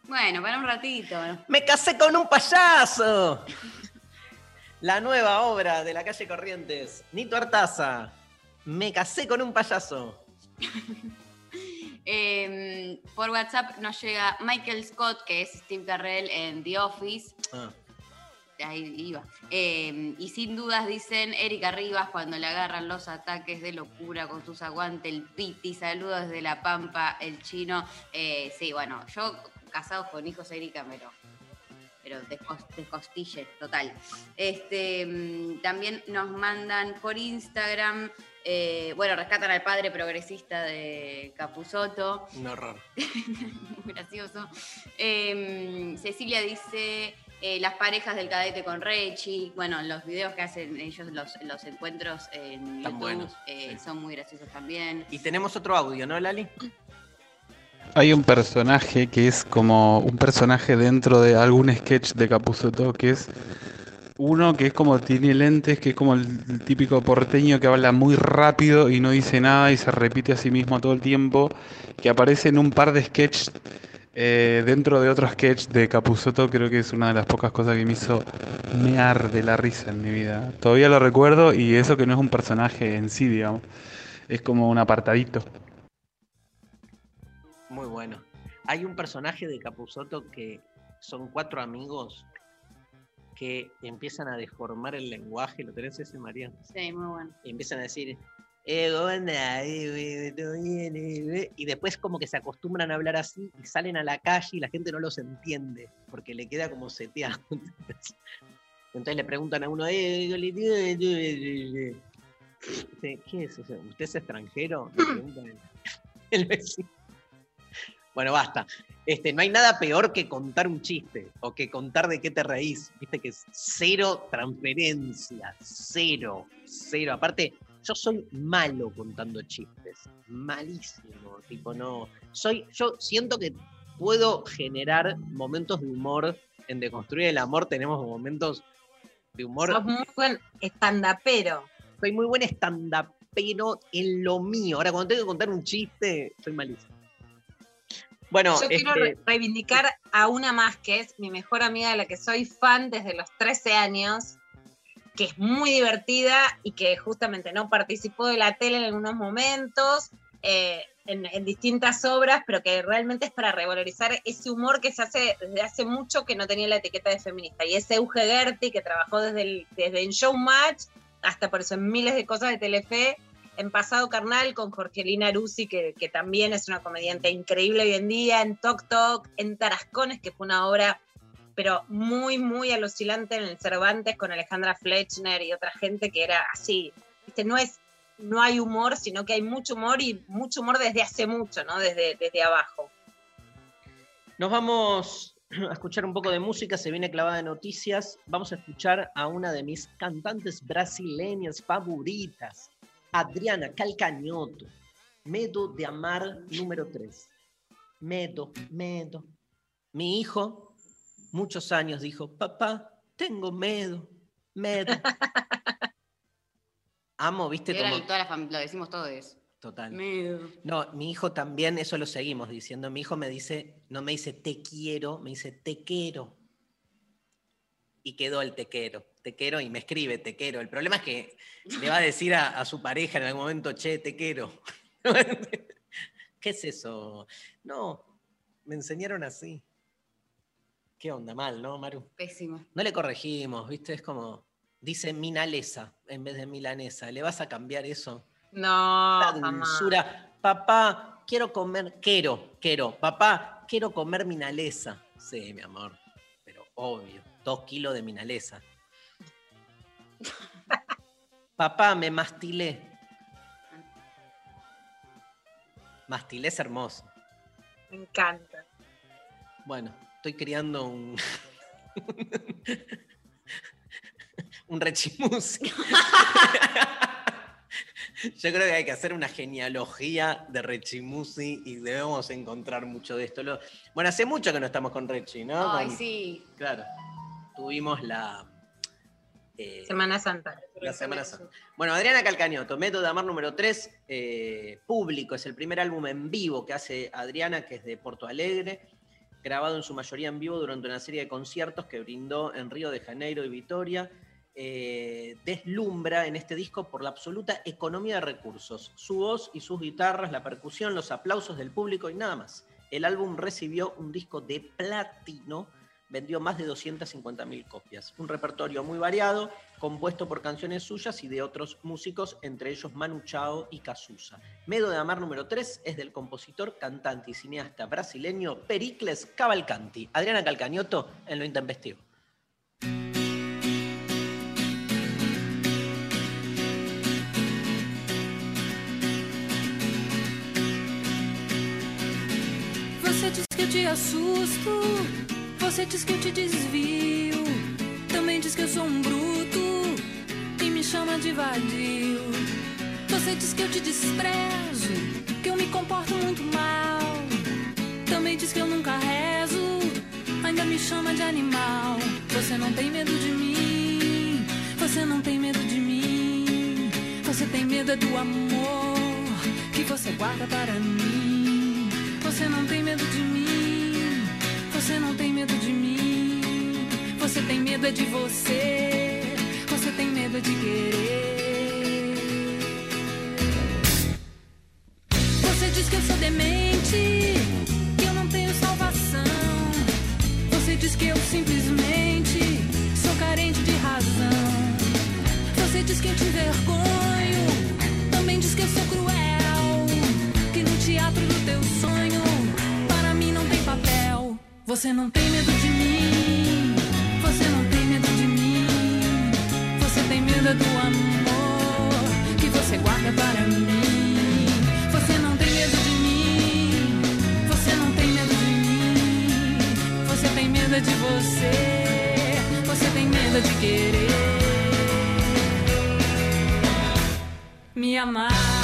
Bueno, para un ratito. ¡Me casé con un payaso! La nueva obra de la calle Corrientes. Nito Artaza. Me casé con un payaso. [laughs] Eh, por WhatsApp nos llega Michael Scott, que es Steve Carrell en The Office. Ah, Ahí iba. Eh, y sin dudas dicen Erika Rivas cuando le agarran los ataques de locura con sus aguantes, el piti, saludos desde La Pampa, el chino. Eh, sí, bueno, yo casados con hijos Erika, pero, pero descos- descostille, total. Este, mm, también nos mandan por Instagram, eh, bueno, rescatan al padre progresista de Capusoto. un horror. [laughs] Muy gracioso. Eh, Cecilia dice eh, las parejas del cadete con Rechi. Bueno, los videos que hacen ellos, los, los encuentros en Están YouTube, buenos, eh, sí. son muy graciosos también. Y tenemos otro audio, ¿no, Lali? Hay un personaje que es como un personaje dentro de algún sketch de Capuzotto, que es uno que es como tiene lentes, que es como el típico porteño que habla muy rápido y no dice nada y se repite a sí mismo todo el tiempo, que aparece en un par de sketches eh, dentro de otro sketch de Capuzotto, creo que es una de las pocas cosas que me hizo mear de la risa en mi vida. Todavía lo recuerdo y eso que no es un personaje en sí, digamos, es como un apartadito. Muy bueno. Hay un personaje de Capuzotto que son cuatro amigos que empiezan a deformar el lenguaje. ¿Lo tenés ese, María? Sí, muy bueno. Y empiezan a decir, eh. Eh. Eh, eh". Y después como que se acostumbran a hablar así y salen a la calle y la gente no los entiende porque le queda como seteado. [laughs] Entonces le preguntan a uno, eh, colectivo, eh, eh, eh". Dice, ¿qué es eso? ¿Usted es extranjero? El. [laughs] Bueno, basta. Este, no hay nada peor que contar un chiste o que contar de qué te reís. Viste que es cero transferencia, cero, cero. Aparte, yo soy malo contando chistes, malísimo. Tipo, no. Soy, yo siento que puedo generar momentos de humor. En Deconstruir el Amor tenemos momentos de humor. Sos muy buen estandapero. Soy muy buen stand-upero en lo mío. Ahora, cuando tengo que contar un chiste, soy malísimo. Bueno, Yo quiero este, re- reivindicar a una más que es mi mejor amiga de la que soy fan desde los 13 años, que es muy divertida y que justamente no participó de la tele en algunos momentos, eh, en, distintas obras, pero que realmente es para revalorizar ese humor que se hace desde hace mucho que no tenía la etiqueta de feminista. Y ese Euge Gerti que trabajó desde, el, desde en Showmatch hasta por eso en miles de cosas de Telefe, en Pasado Carnal con Jorgelina Aruzzi, que, que también es una comediante increíble hoy en día, en Tok Tok, en Tarascones, que fue una obra, pero muy, muy alucinante en el Cervantes con Alejandra Fletchner y otra gente que era así. ¿Viste? No es, no hay humor, sino que hay mucho humor y mucho humor desde hace mucho, ¿no? Desde, desde abajo. Nos vamos [clears throat] a escuchar un poco de música, se viene clavada de noticias. Vamos a escuchar a una de mis cantantes brasileñas favoritas, Adriana Calcañoto. Medo de amar número 3. Medo, medo. Mi hijo muchos años dijo, papá, tengo miedo, miedo. [laughs] Amo, viste, como... toda la fam- lo decimos todos. Total. Miedo. No, mi hijo también, eso lo seguimos diciendo. Mi hijo me dice, no me dice te quiero, me dice te quiero. Y quedó el te quiero, te quiero y me escribe te quiero. El problema es que le va a decir a, a su pareja en algún momento, che, te quiero. [laughs] ¿Qué es eso? No, me enseñaron así. ¿Qué onda? Mal, ¿no, Maru? Pésimo. No le corregimos, ¿viste? Es como, dice minalesa en vez de milanesa. ¿Le vas a cambiar eso? No, La jamás. dulzura. Papá, quiero comer, quiero, quiero. Papá, quiero comer minalesa. Sí, mi amor, pero obvio, dos kilos de minalesa. [laughs] Papá, me mastilé. Mastilé es hermoso. Me encanta. Bueno, estoy criando un. [laughs] un rechimusi. [laughs] Yo creo que hay que hacer una genealogía de Rechimusi y debemos encontrar mucho de esto. Bueno, hace mucho que no estamos con Rechi, ¿no? Ay, Con- sí. Claro. Tuvimos la. eh, Semana Santa. la Semana Santa. Bueno, Adriana Calcañoto, Método de Amar número 3, público, es el primer álbum en vivo que hace Adriana, que es de Porto Alegre, grabado en su mayoría en vivo durante una serie de conciertos que brindó en Río de Janeiro y Vitoria. Eh, deslumbra en este disco por la absoluta economía de recursos, su voz y sus guitarras, la percusión, los aplausos del público y nada más. El álbum recibió un disco de platino, vendió más de 250.000 copias. Un repertorio muy variado, compuesto por canciones suyas y de otros músicos, entre ellos Manu Chao y Cazuza. Medo de Amar número 3 es del compositor, cantante y cineasta brasileño Pericles Cavalcanti. Adriana Calcañoto en lo intempestivo. Você você diz que eu te desvio. Também diz que eu sou um bruto e me chama de vadio. Você diz que eu te desprezo, que eu me comporto muito mal. Também diz que eu nunca rezo, ainda me chama de animal. Você não tem medo de mim, você não tem medo de mim. Você tem medo é do amor que você guarda para mim. Você não tem medo de mim, você não tem medo de mim. Você tem medo é de você, você tem medo de querer. Você não tem medo de mim, você não tem medo de mim. Você tem medo do amor que você guarda para mim. Você não tem medo de mim, você não tem medo de mim. Você tem medo de você, você tem medo de querer me amar.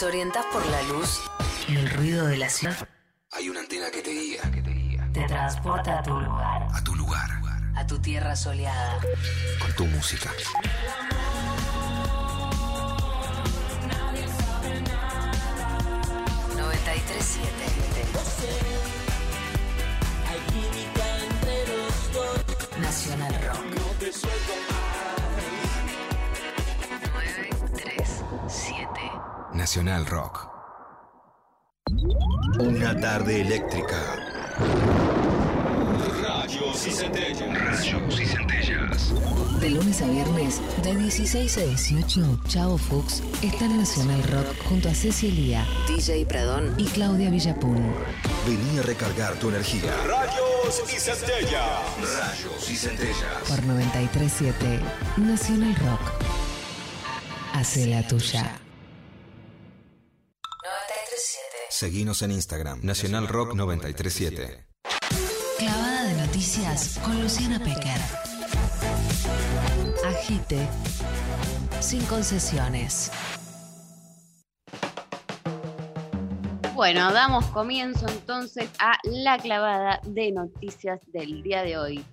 Desorientas por la luz y el ruido de la ciudad, Hay una antena que te guía. te transporta a tu lugar, A tu lugar. a tu tierra soleada. Con tu música. Y centellas. Rayos y centellas. De lunes a viernes, de 16 a 18, Chavo Fuchs está en Nacional Rock junto a Ceci Lía, DJ Pradón y Claudia Villapun. Vení a recargar tu energía. Rayos y centellas. Rayos y centellas. Por 937, Nacional Rock. Hace la tuya. 937. Seguinos en Instagram. Nacional Rock 937. Noticias con Luciana Pecker. Agite. Sin concesiones. Bueno, damos comienzo entonces a la clavada de noticias del día de hoy.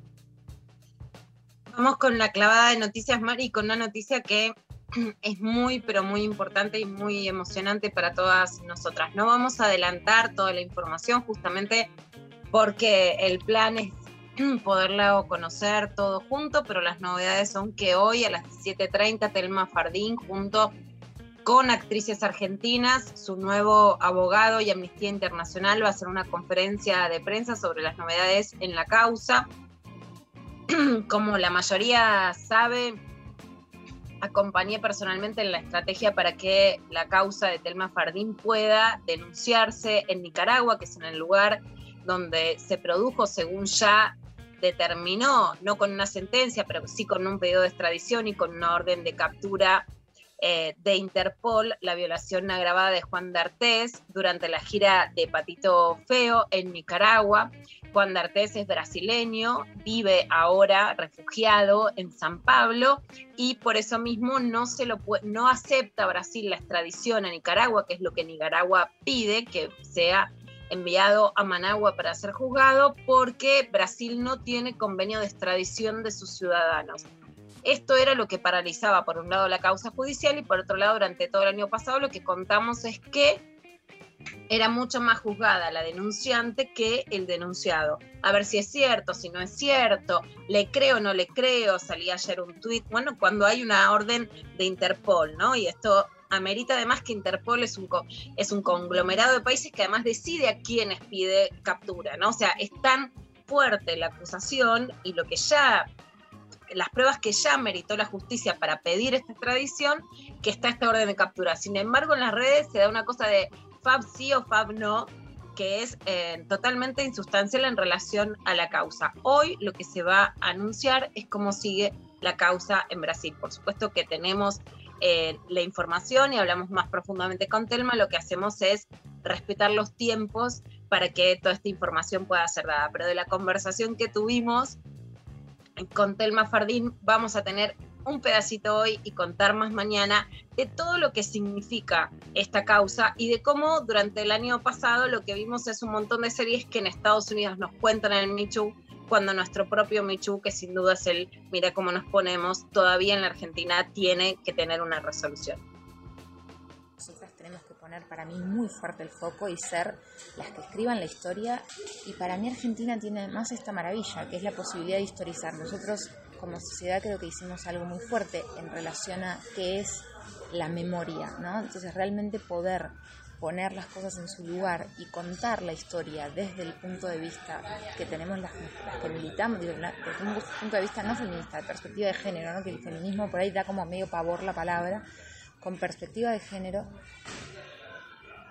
Vamos con la clavada de noticias, Mari, con una noticia que [clears throat] es muy, pero muy importante y muy emocionante para todas nosotras. No vamos a adelantar toda la información justamente porque el plan es [clears throat] poderla conocer todo junto, pero las novedades son que hoy a las 17.30 Telma Fardín junto con actrices argentinas, su nuevo abogado y Amnistía Internacional va a hacer una conferencia de prensa sobre las novedades en la causa. [clears throat] Como la mayoría sabe, acompañé personalmente en la estrategia para que la causa de Telma Fardín pueda denunciarse en Nicaragua, que es en el lugar donde se produjo, según ya determinó, no con una sentencia, pero sí con un pedido de extradición y con una orden de captura eh, de Interpol, la violación agravada de Juan D'Artés durante la gira de Patito Feo en Nicaragua. Juan D'Artés es brasileño, vive ahora refugiado en San Pablo y por eso mismo no, se lo no acepta Brasil la extradición a Nicaragua, que es lo que Nicaragua pide, que sea enviado a Managua para ser juzgado, porque Brasil no tiene convenio de extradición de sus ciudadanos. Esto era lo que paralizaba, por un lado, la causa judicial y por otro lado, durante todo el año pasado, lo que contamos es que era mucho más juzgada la denunciante que el denunciado. A ver si es cierto, si no es cierto, le creo o no le creo, salía ayer un tuit, bueno, cuando hay una orden de Interpol, ¿no? Y esto amerita además que Interpol es un, conglomerado de países que además decide a quienes pide captura, ¿no? O sea, es tan fuerte la acusación y lo que ya las pruebas que ya meritó la justicia para pedir esta extradición, que está esta orden de captura. Sin embargo, en las redes se da una cosa de Fab sí o Fab no, que es eh, totalmente insustancial en relación a la causa. Hoy lo que se va a anunciar es cómo sigue la causa en Brasil. Por supuesto que tenemos eh, la información y hablamos más profundamente con Telma, lo que hacemos es respetar los tiempos para que toda esta información pueda ser dada. Pero de la conversación que tuvimos con Telma Fardín vamos a tener un pedacito hoy y contar más mañana de todo lo que significa esta causa y de cómo durante el año pasado lo que vimos es un montón de series que en Estados Unidos nos cuentan el Michu, cuando nuestro propio Michu, que sin duda es el mira cómo nos ponemos, todavía en la Argentina tiene que tener una resolución. Nosotras tenemos que poner para mí muy fuerte el foco y ser las que escriban la historia. Y para mí Argentina tiene más esta maravilla, que es la posibilidad de historizar. Nosotros como sociedad creo que hicimos algo muy fuerte en relación a qué es la memoria, ¿no? Entonces realmente poder poner las cosas en su lugar y contar la historia desde el punto de vista que tenemos las, las que militamos, desde un punto de vista no feminista, de perspectiva de género, ¿no? que el feminismo por ahí da como medio pavor la palabra, con perspectiva de género,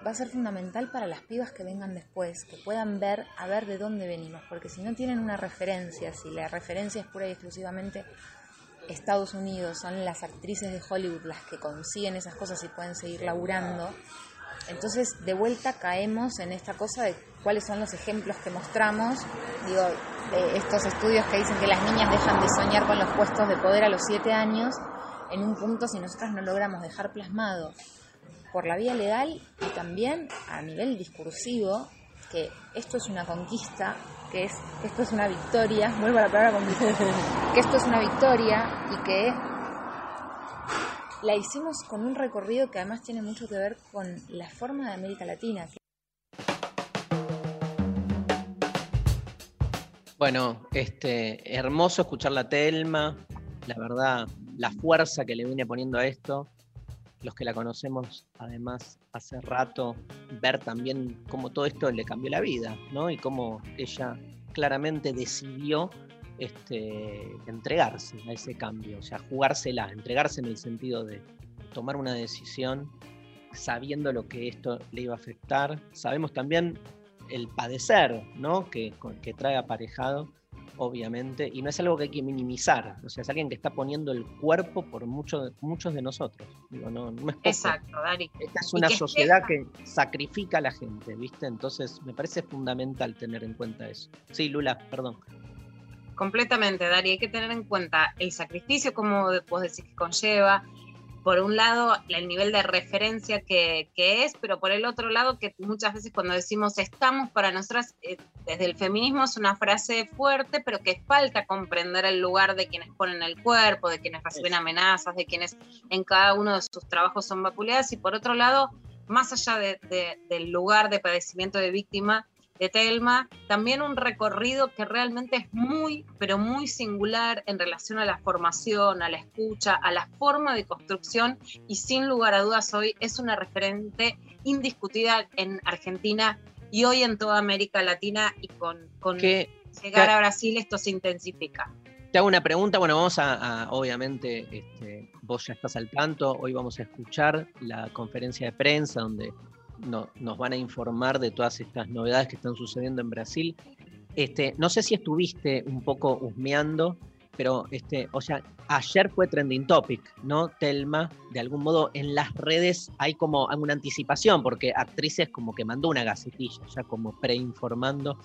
va a ser fundamental para las pibas que vengan después, que puedan ver a ver de dónde venimos, porque si no tienen una referencia, si la referencia es pura y exclusivamente Estados Unidos, son las actrices de Hollywood las que consiguen esas cosas y pueden seguir laburando, entonces de vuelta caemos en esta cosa de cuáles son los ejemplos que mostramos, digo, de estos estudios que dicen que las niñas dejan de soñar con los puestos de poder a los siete años, en un punto si nosotras no logramos dejar plasmado por la vía legal y también a nivel discursivo que esto es una conquista, que es que esto es una victoria, vuelvo a la palabra conquista, [laughs] que esto es una victoria y que la hicimos con un recorrido que además tiene mucho que ver con la forma de América Latina. Bueno, este, hermoso escuchar la Telma, la verdad, la fuerza que le viene poniendo a esto, los que la conocemos además hace rato, ver también cómo todo esto le cambió la vida, ¿no? Y cómo ella claramente decidió este, entregarse a ese cambio, o sea, jugársela, entregarse en el sentido de tomar una decisión sabiendo lo que esto le iba a afectar. Sabemos también el padecer, ¿no? Que, que trae aparejado, obviamente, y no es algo que hay que minimizar, o sea, es alguien que está poniendo el cuerpo por muchos muchos de nosotros. Digo, no, no es. Exacto, Dari. Esta es una que sociedad que sacrifica a la gente, ¿viste? Entonces, me parece fundamental tener en cuenta eso. Sí, Lula, perdón. Completamente, Dari. Hay que tener en cuenta el sacrificio, como vos decís que conlleva. Por un lado, el nivel de referencia que, que es, pero por el otro lado, que muchas veces cuando decimos estamos para nosotras, eh, desde el feminismo es una frase fuerte, pero que falta comprender el lugar de quienes ponen el cuerpo, de quienes reciben amenazas, de quienes en cada uno de sus trabajos son vapuleadas. Y por otro lado, más allá de- de- del lugar de padecimiento de víctima, de Telma, también un recorrido que realmente es muy, pero muy singular en relación a la formación, a la escucha, a la forma de construcción y sin lugar a dudas hoy es una referente indiscutida en Argentina y hoy en toda América Latina y con, con ¿Qué- llegar a Brasil esto se intensifica. Te hago una pregunta, bueno, vamos a, a- obviamente, este, vos ya estás al tanto, hoy vamos a escuchar la conferencia de prensa donde no- nos van a informar de todas estas novedades que están sucediendo en Brasil. Este, no sé si estuviste un poco husmeando, pero este, o sea, ayer fue trending topic, ¿no? Telma, de algún modo en las redes hay como una anticipación, porque actrices como que mandó una gacetilla, ya como preinformando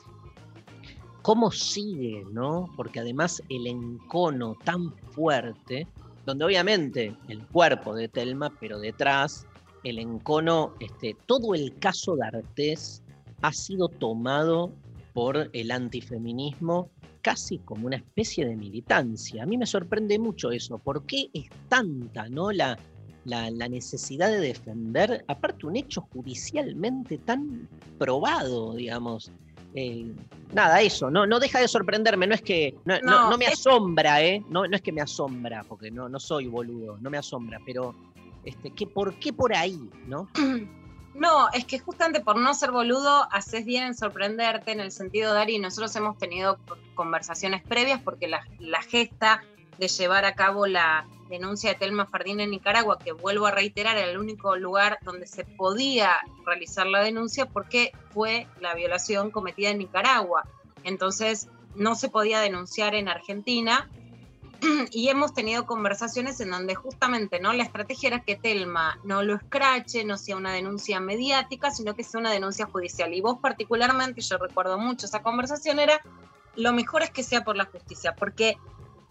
cómo sigue, ¿no? Porque además el encono tan fuerte, donde obviamente el cuerpo de Telma, pero detrás el encono, este, todo el caso de Artés ha sido tomado por el antifeminismo casi como una especie de militancia. A mí me sorprende mucho eso. ¿Por qué es tanta, ¿no? La, la, la necesidad de defender, aparte un hecho judicialmente tan probado, digamos. Eh, nada, eso, no, no deja de sorprenderme, no es que, no, no- No, no me asombra, ¿eh? No, no es que me asombra, porque no, no soy boludo, no me asombra, pero este, ¿qué, ¿por qué por ahí, no? [clears throat] No, es que justamente por no ser boludo, haces bien en sorprenderte en el sentido, Dari, nosotros hemos tenido conversaciones previas porque la, la gesta de llevar a cabo la denuncia de Telma Fardín en Nicaragua, que vuelvo a reiterar, era el único lugar donde se podía realizar la denuncia porque fue la violación cometida en Nicaragua. Entonces, no se podía denunciar en Argentina [clears throat] y hemos tenido conversaciones en donde justamente no la estrategia era que Telma no lo escrache, no sea una denuncia mediática, sino que sea una denuncia judicial. Y vos particularmente, yo recuerdo mucho esa conversación, era lo mejor es que sea por la justicia, porque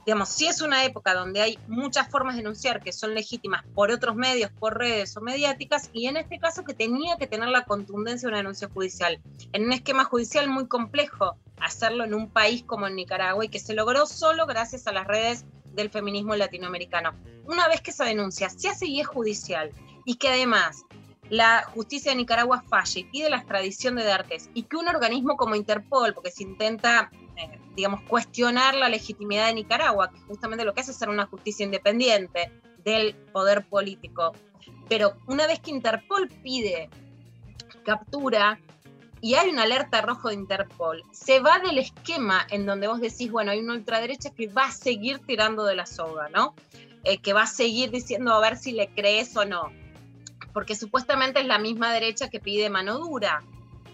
digamos, si es una época donde hay muchas formas de denunciar que son legítimas por otros medios, por redes o mediáticas, y en este caso que tenía que tener la contundencia de una denuncia judicial. En un esquema judicial muy complejo, hacerlo en un país como en Nicaragua y que se logró solo gracias a las redes del feminismo latinoamericano. Una vez que esa denuncia se hace y es judicial, y que además la justicia de Nicaragua falle y pide la extradición de D'Artes, y que un organismo como Interpol, porque se intenta eh, digamos, cuestionar la legitimidad de Nicaragua, que justamente lo que hace es ser una justicia independiente del poder político. Pero una vez que Interpol pide captura y hay una alerta rojo de Interpol, se va del esquema en donde vos decís, bueno, hay una ultraderecha que va a seguir tirando de la soga, ¿no? Eh, que va a seguir diciendo a ver si le crees o no. Porque supuestamente es la misma derecha que pide mano dura,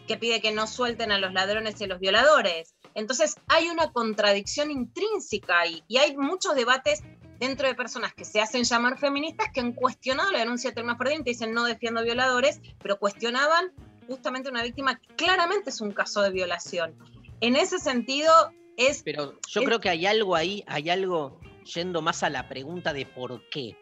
que pide que no suelten a los ladrones y a los violadores. Entonces hay una contradicción intrínseca ahí y hay muchos debates dentro de personas que se hacen llamar feministas que han cuestionado la denuncia de Telma Fardín, y dicen no defiendo violadores, pero cuestionaban justamente una víctima que claramente es un caso de violación. En ese sentido es... Pero yo es- creo que hay algo ahí, hay algo yendo más a la pregunta de por qué.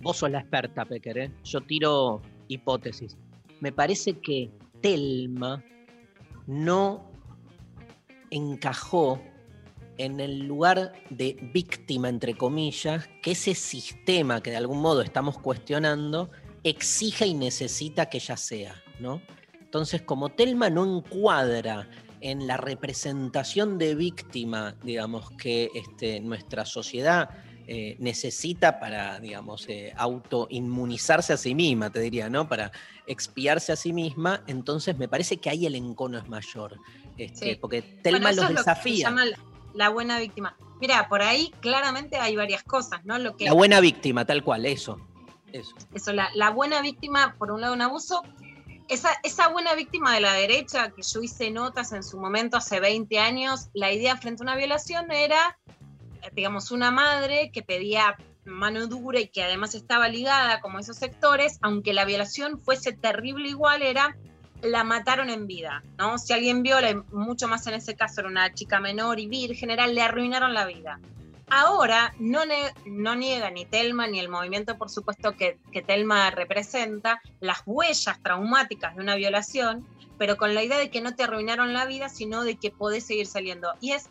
Vos sos la experta, Pecker, ¿eh? Yo tiro hipótesis. Me parece que Telma no encajó en el lugar de víctima, entre comillas, que ese sistema que de algún modo estamos cuestionando exige y necesita que ella sea, ¿no? Entonces, como Telma no encuadra en la representación de víctima, digamos, que este, nuestra sociedad eh, necesita para, digamos, eh, autoinmunizarse a sí misma, te diría, ¿no? Para expiarse a sí misma, entonces me parece que ahí el encono es mayor, este, Sí. porque Bueno, Telma eso los lo desafía. la, buena víctima. Mira, por ahí claramente hay varias cosas, ¿no? Lo que La buena víctima, tal cual, eso. Eso. eso, la, la buena víctima, por un lado, un abuso. Esa, esa buena víctima de la derecha, que yo hice notas en su momento hace 20 años, la idea frente a una violación era, digamos, una madre que pedía mano dura y que además estaba ligada como esos sectores, aunque la violación fuese terrible igual, era la mataron en vida, ¿no? Si alguien viola, mucho más en ese caso era una chica menor y virgen, era, le arruinaron la vida. Ahora no niega ni Telma ni el movimiento, por supuesto, que, que Telma representa, las huellas traumáticas de una violación, pero con la idea de que no te arruinaron la vida, sino de que podés seguir saliendo. Y es,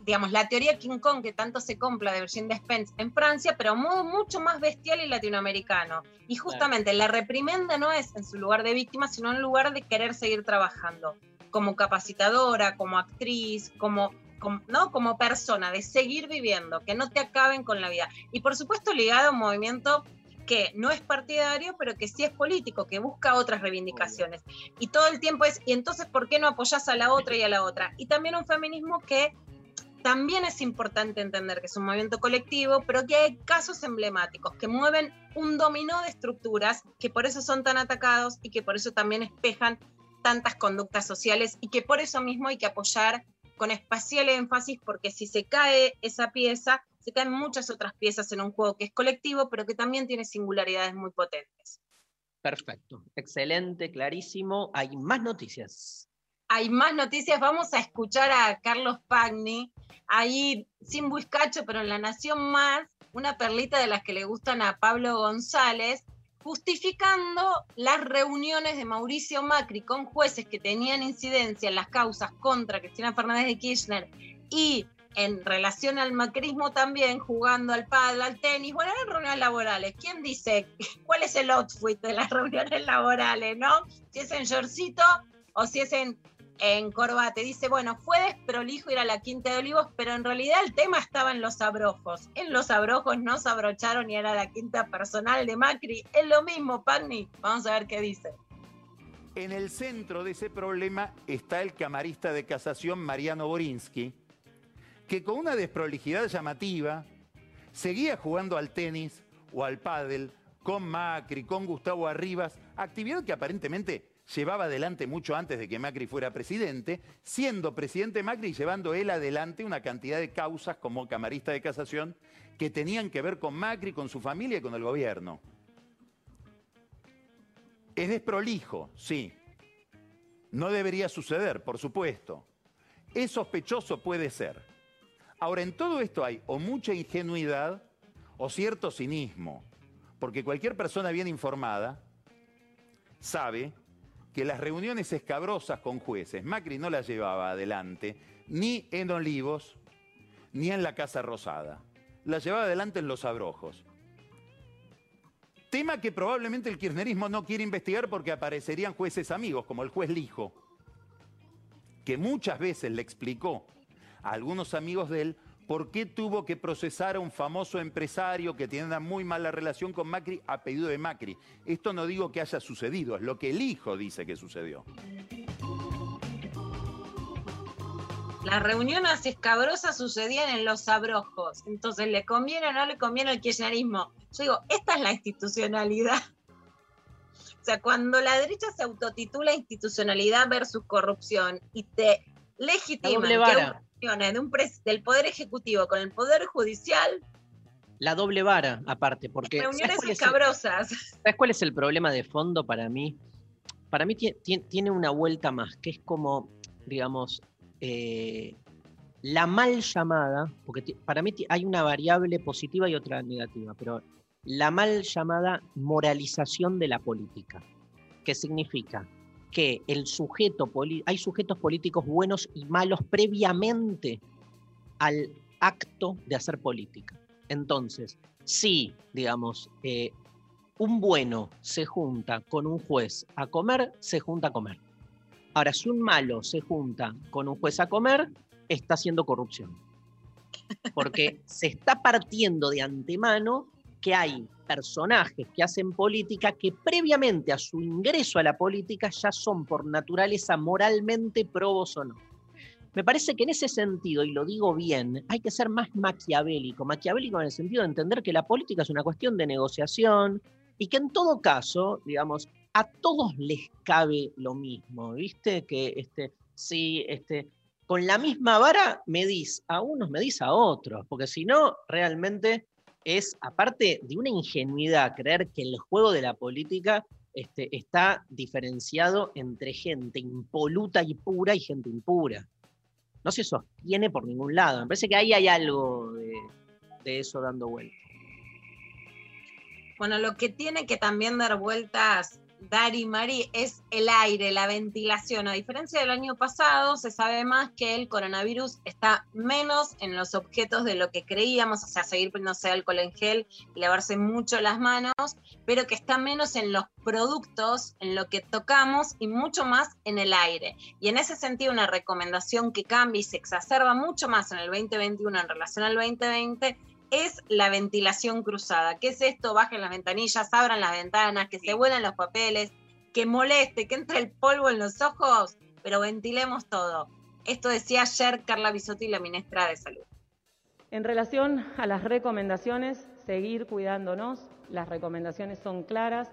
digamos, la teoría King Kong que tanto se compra de Virgin Despens en Francia, pero a modo mucho más bestial y latinoamericano. Y justamente la reprimenda no es en su lugar de víctima, sino en lugar de querer seguir trabajando como capacitadora, como actriz, como, como- ¿no? como persona, de seguir viviendo, que no te acaben con la vida. Y por supuesto ligado a un movimiento que no es partidario, pero que sí es político, que busca otras reivindicaciones. Y todo el tiempo es, y entonces, ¿por qué no apoyás a la otra y a la otra? Y también un feminismo que también es importante entender que es un movimiento colectivo, pero que hay casos emblemáticos que mueven un dominó de estructuras que por eso son tan atacados y que por eso también espejan tantas conductas sociales y que por eso mismo hay que apoyar con espacial énfasis porque si se cae esa pieza, se caen muchas otras piezas en un juego que es colectivo, pero que también tiene singularidades muy potentes. Perfecto. Excelente, clarísimo. Hay más noticias. Hay más noticias. Vamos a escuchar a Carlos Pagni, ahí sin Buiscacho, pero en La Nación Más, una perlita de las que le gustan a Pablo González, justificando las reuniones de Mauricio Macri con jueces que tenían incidencia en las causas contra Cristina Fernández de Kirchner y en relación al macrismo también, jugando al pádel, al tenis, bueno, eran reuniones laborales. ¿Quién dice cuál es el outfit de las [laughs] reuniones laborales, no? Si es en shortcito o si es en, en corbate. Dice, bueno, fue desprolijo ir a la Quinta de Olivos, pero en realidad el tema estaba en los abrojos. En los abrojos no se abrocharon y era la quinta personal de Macri. Es lo mismo, Pagni. Vamos a ver qué dice. En el centro de ese problema está el camarista de casación Mariano Borinsky, que con una desprolijidad llamativa seguía jugando al tenis o al pádel con Macri, con Gustavo Arribas, actividad que aparentemente llevaba adelante mucho antes de que Macri fuera presidente, siendo presidente Macri y llevando él adelante una cantidad de causas como camarista de casación que tenían que ver con Macri, con su familia y con el gobierno. Es desprolijo, sí. No debería suceder, por supuesto. Es sospechoso, puede ser. Ahora, en todo esto hay o mucha ingenuidad o cierto cinismo, porque cualquier persona bien informada sabe que las reuniones escabrosas con jueces, Macri no las llevaba adelante ni en Olivos ni en la Casa Rosada. Las llevaba adelante en los abrojos. Tema que probablemente el kirchnerismo no quiere investigar porque aparecerían jueces amigos, como el juez Lijo, que muchas veces le explicó a algunos amigos de él por qué tuvo que procesar a un famoso empresario que tiene una muy mala relación con Macri a pedido de Macri. Esto no digo que haya sucedido, es lo que el hijo dice que sucedió. Las reuniones escabrosas sucedían en los abrojos. Entonces, ¿le conviene o no le conviene el kirchnerismo? Yo digo, esta es la institucionalidad. O sea, cuando la derecha se autotitula institucionalidad versus corrupción y te legitima doble vara. De un pres- del Poder Ejecutivo con el Poder Judicial, La doble vara, aparte, porque. ¿sabes reuniones es escabrosas. ¿Sabes cuál es el problema de fondo para mí? Para mí tie- tie- tiene una vuelta más, que es como, digamos, eh, la mal llamada, porque para mí hay una variable positiva y otra negativa, pero la mal llamada moralización de la política, que significa que el sujeto, hay sujetos políticos buenos y malos previamente al acto de hacer política. Entonces, si, digamos, eh, un bueno se junta con un juez a comer, se junta a comer. Ahora, si un malo se junta con un juez a comer, está haciendo corrupción. Porque se está partiendo de antemano que hay personajes que hacen política que previamente a su ingreso a la política ya son por naturaleza moralmente probos o no. Me parece que en ese sentido, y lo digo bien, hay que ser más maquiavélico. Maquiavélico en el sentido de entender que la política es una cuestión de negociación y que en todo caso, digamos, a todos les cabe lo mismo, ¿viste? Que este, si este, con la misma vara medís a unos, medís a otros, porque si no, realmente es, aparte de una ingenuidad, creer que el juego de la política este, está diferenciado entre gente impoluta y pura y gente impura. No se sostiene por ningún lado. Me parece que ahí hay algo de, de eso dando vuelta. Bueno, lo que tiene que también dar vueltas Dari Mari es el aire, la ventilación. A diferencia del año pasado, se sabe más que el coronavirus está menos en los objetos de lo que creíamos, o sea, seguir poniéndose alcohol en gel y lavarse mucho las manos, pero que está menos en los productos, en lo que tocamos y mucho más en el aire. Y en ese sentido, una recomendación que cambia y se exacerba mucho más en el 2021 en relación al 2020 es la ventilación cruzada. ¿Qué es esto? Bajen las ventanillas, abran las ventanas, que se vuelan los papeles, que moleste, que entre el polvo en los ojos, pero ventilemos todo. Esto decía ayer Carla Bisotti, la ministra de Salud. En relación a las recomendaciones, seguir cuidándonos. Las recomendaciones son claras,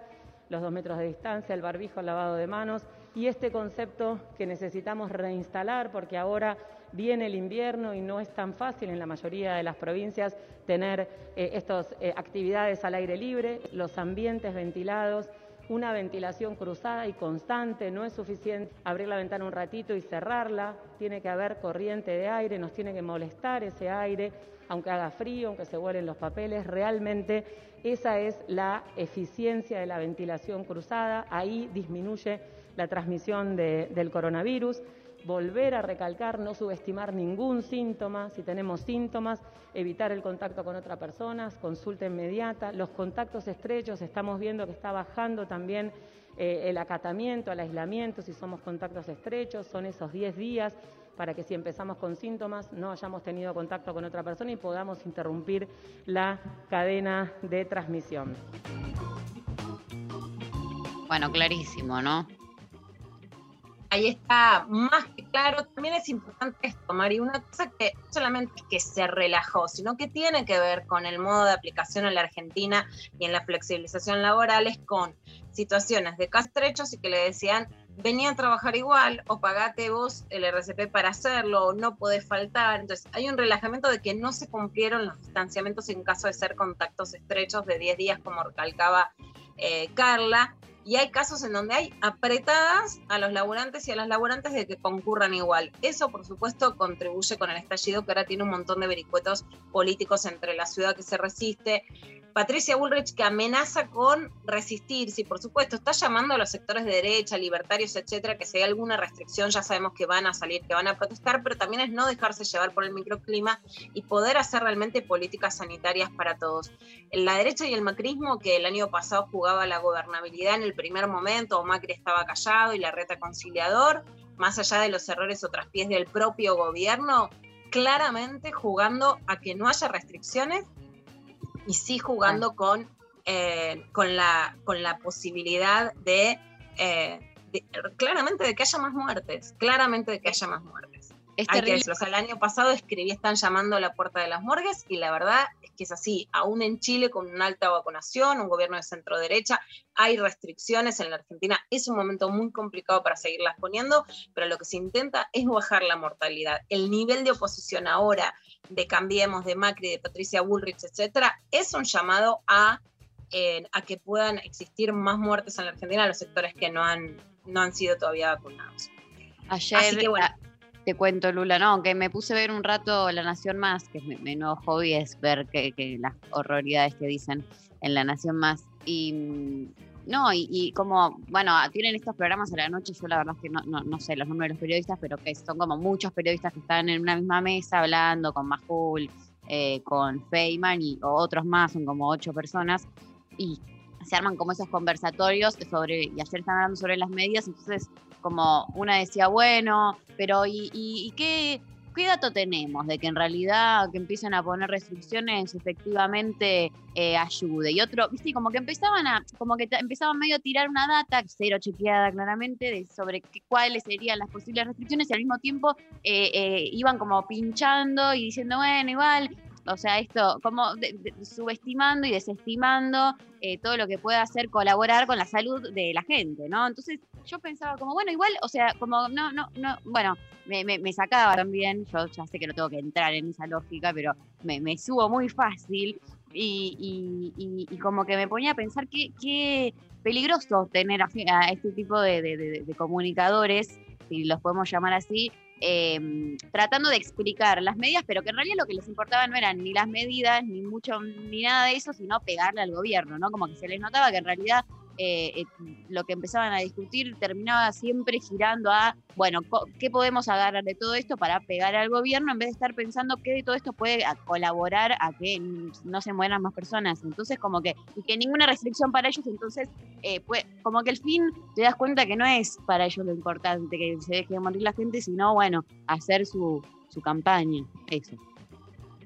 los dos metros de distancia, el barbijo, el lavado de manos y este concepto que necesitamos reinstalar porque ahora viene el invierno y no es tan fácil en la mayoría de las provincias tener eh, estas eh, actividades al aire libre, los ambientes ventilados. Una ventilación cruzada y constante no es suficiente. Abrir la ventana un ratito y cerrarla. Tiene que haber corriente de aire, nos tiene que molestar ese aire, aunque haga frío, aunque se vuelen los papeles. Realmente esa es la eficiencia de la ventilación cruzada. Ahí disminuye la transmisión de- del coronavirus volver a recalcar, no subestimar ningún síntoma. Si tenemos síntomas, evitar el contacto con otras personas, consulta inmediata. Los contactos estrechos, estamos viendo que está bajando también eh, el acatamiento, el aislamiento, si somos contactos estrechos, son esos 10 días para que si empezamos con síntomas no hayamos tenido contacto con otra persona y podamos interrumpir la cadena de transmisión. Bueno, clarísimo, ¿no? Ahí está más que claro. También es importante esto, Mari, una cosa que no solamente que se relajó, sino que tiene que ver con el modo de aplicación en la Argentina y en la flexibilización laboral, es con situaciones de casos estrechos y que le decían, venía a trabajar igual o pagate vos el RCP para hacerlo o no podés faltar. Entonces hay un relajamiento de que no se cumplieron los distanciamientos en caso de ser contactos estrechos de 10 días, como recalcaba eh, Carla. Y hay casos en donde hay apretadas a los laburantes y a las laburantes de que concurran igual. Eso, por supuesto, contribuye con el estallido que ahora tiene un montón de vericuetos políticos entre la ciudad que se resiste. Patricia Bullrich que amenaza con resistir, sí, por supuesto, está llamando a los sectores de derecha, libertarios, etcétera, que si hay alguna restricción ya sabemos que van a salir, que van a protestar, pero también es no dejarse llevar por el microclima y poder hacer realmente políticas sanitarias para todos. La derecha y el macrismo, que el año pasado jugaba la gobernabilidad en el primer momento, o Macri estaba callado y la reta conciliador, más allá de los errores o traspiés del propio gobierno, claramente jugando a que no haya restricciones y sí jugando con, eh, con, la, con la posibilidad de, eh, de- claramente de que haya más muertes, claramente de que haya más muertes. Es Hay que terrible. decirlo, o sea, el año pasado escribí Están llamando a la puerta de las morgues y la verdad es que es así, aún en Chile con una alta vacunación, un gobierno de centro derecha, hay restricciones en la Argentina, es un momento muy complicado para seguirlas poniendo, pero lo que se intenta es bajar la mortalidad. El nivel de oposición ahora de Cambiemos, de Macri, de Patricia Bullrich, etcétera, es un llamado a, eh, a que puedan existir más muertes en la Argentina los sectores que no han, no han sido todavía vacunados. Ayer, Así que bueno. ah, te cuento, Lula, no, que me puse a ver un rato La Nación Más, que es mi, mi nuevo hobby, es ver que, que las horroridades que dicen en La Nación Más. Y no, y, y como, bueno, tienen estos programas a la noche, yo la verdad es que no, no, no sé los números de los periodistas, pero que son como muchos periodistas que están en una misma mesa hablando con Majul, eh, con Feynman y otros más, son como ocho personas, y se arman como esos conversatorios sobre, y ayer están hablando sobre las medidas, entonces como una decía, bueno, pero ¿y, y- y qué, qué dato tenemos de que en realidad que empiecen a poner restricciones efectivamente eh, ayude? Y otro, viste, como que empezaban a, como que empezaban medio a tirar una data, cero chequeada claramente, de sobre qué- cuáles serían las posibles restricciones y al mismo tiempo eh, eh, iban como pinchando y diciendo, bueno, igual, o sea, esto, como de- subestimando y desestimando eh, todo lo que pueda hacer colaborar con la salud de la gente, ¿no? Entonces yo pensaba como, bueno, igual, o sea, como, no, no, no, bueno, me, sacaba también, yo ya sé que no tengo que entrar en esa lógica, pero me, subo muy fácil y, y- y- y como que me ponía a pensar qué, qué peligroso tener a, este tipo de- de comunicadores, si los podemos llamar así, eh, tratando de explicar las medidas, pero que en realidad lo que les importaba no eran ni las medidas, ni mucho, ni nada de eso, sino pegarle al gobierno, ¿no? Como que se les notaba que en realidad eh, eh, lo que empezaban a discutir terminaba siempre girando a, bueno, ¿qué podemos agarrar de todo esto para pegar al gobierno en vez de estar pensando qué de todo esto puede colaborar a que no se mueran más personas? Entonces, como que, y que ninguna restricción para ellos, entonces, pues, como que al fin te das cuenta que no es para ellos lo importante que se deje de morir la gente, sino, bueno, hacer su, su campaña, eso.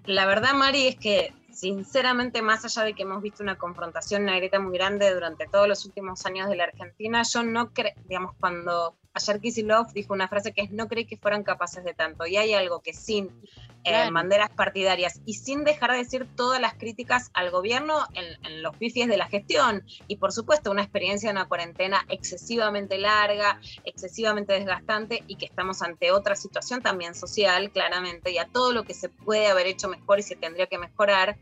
La verdad, Mari, es que sinceramente, más allá de que hemos visto una confrontación, una grieta muy grande durante todos los últimos años de la Argentina, yo no creo, digamos, cuando ayer Kisilov dijo una frase que es no creí que fueran capaces de tanto. Y hay algo que sin eh, Claro. banderas partidarias y sin dejar de decir todas las críticas al gobierno en, en los pifies de la gestión. Y por supuesto, una experiencia de una cuarentena excesivamente larga, excesivamente desgastante y que estamos ante otra situación también social, claramente, y a todo lo que se puede haber hecho mejor y se tendría que mejorar.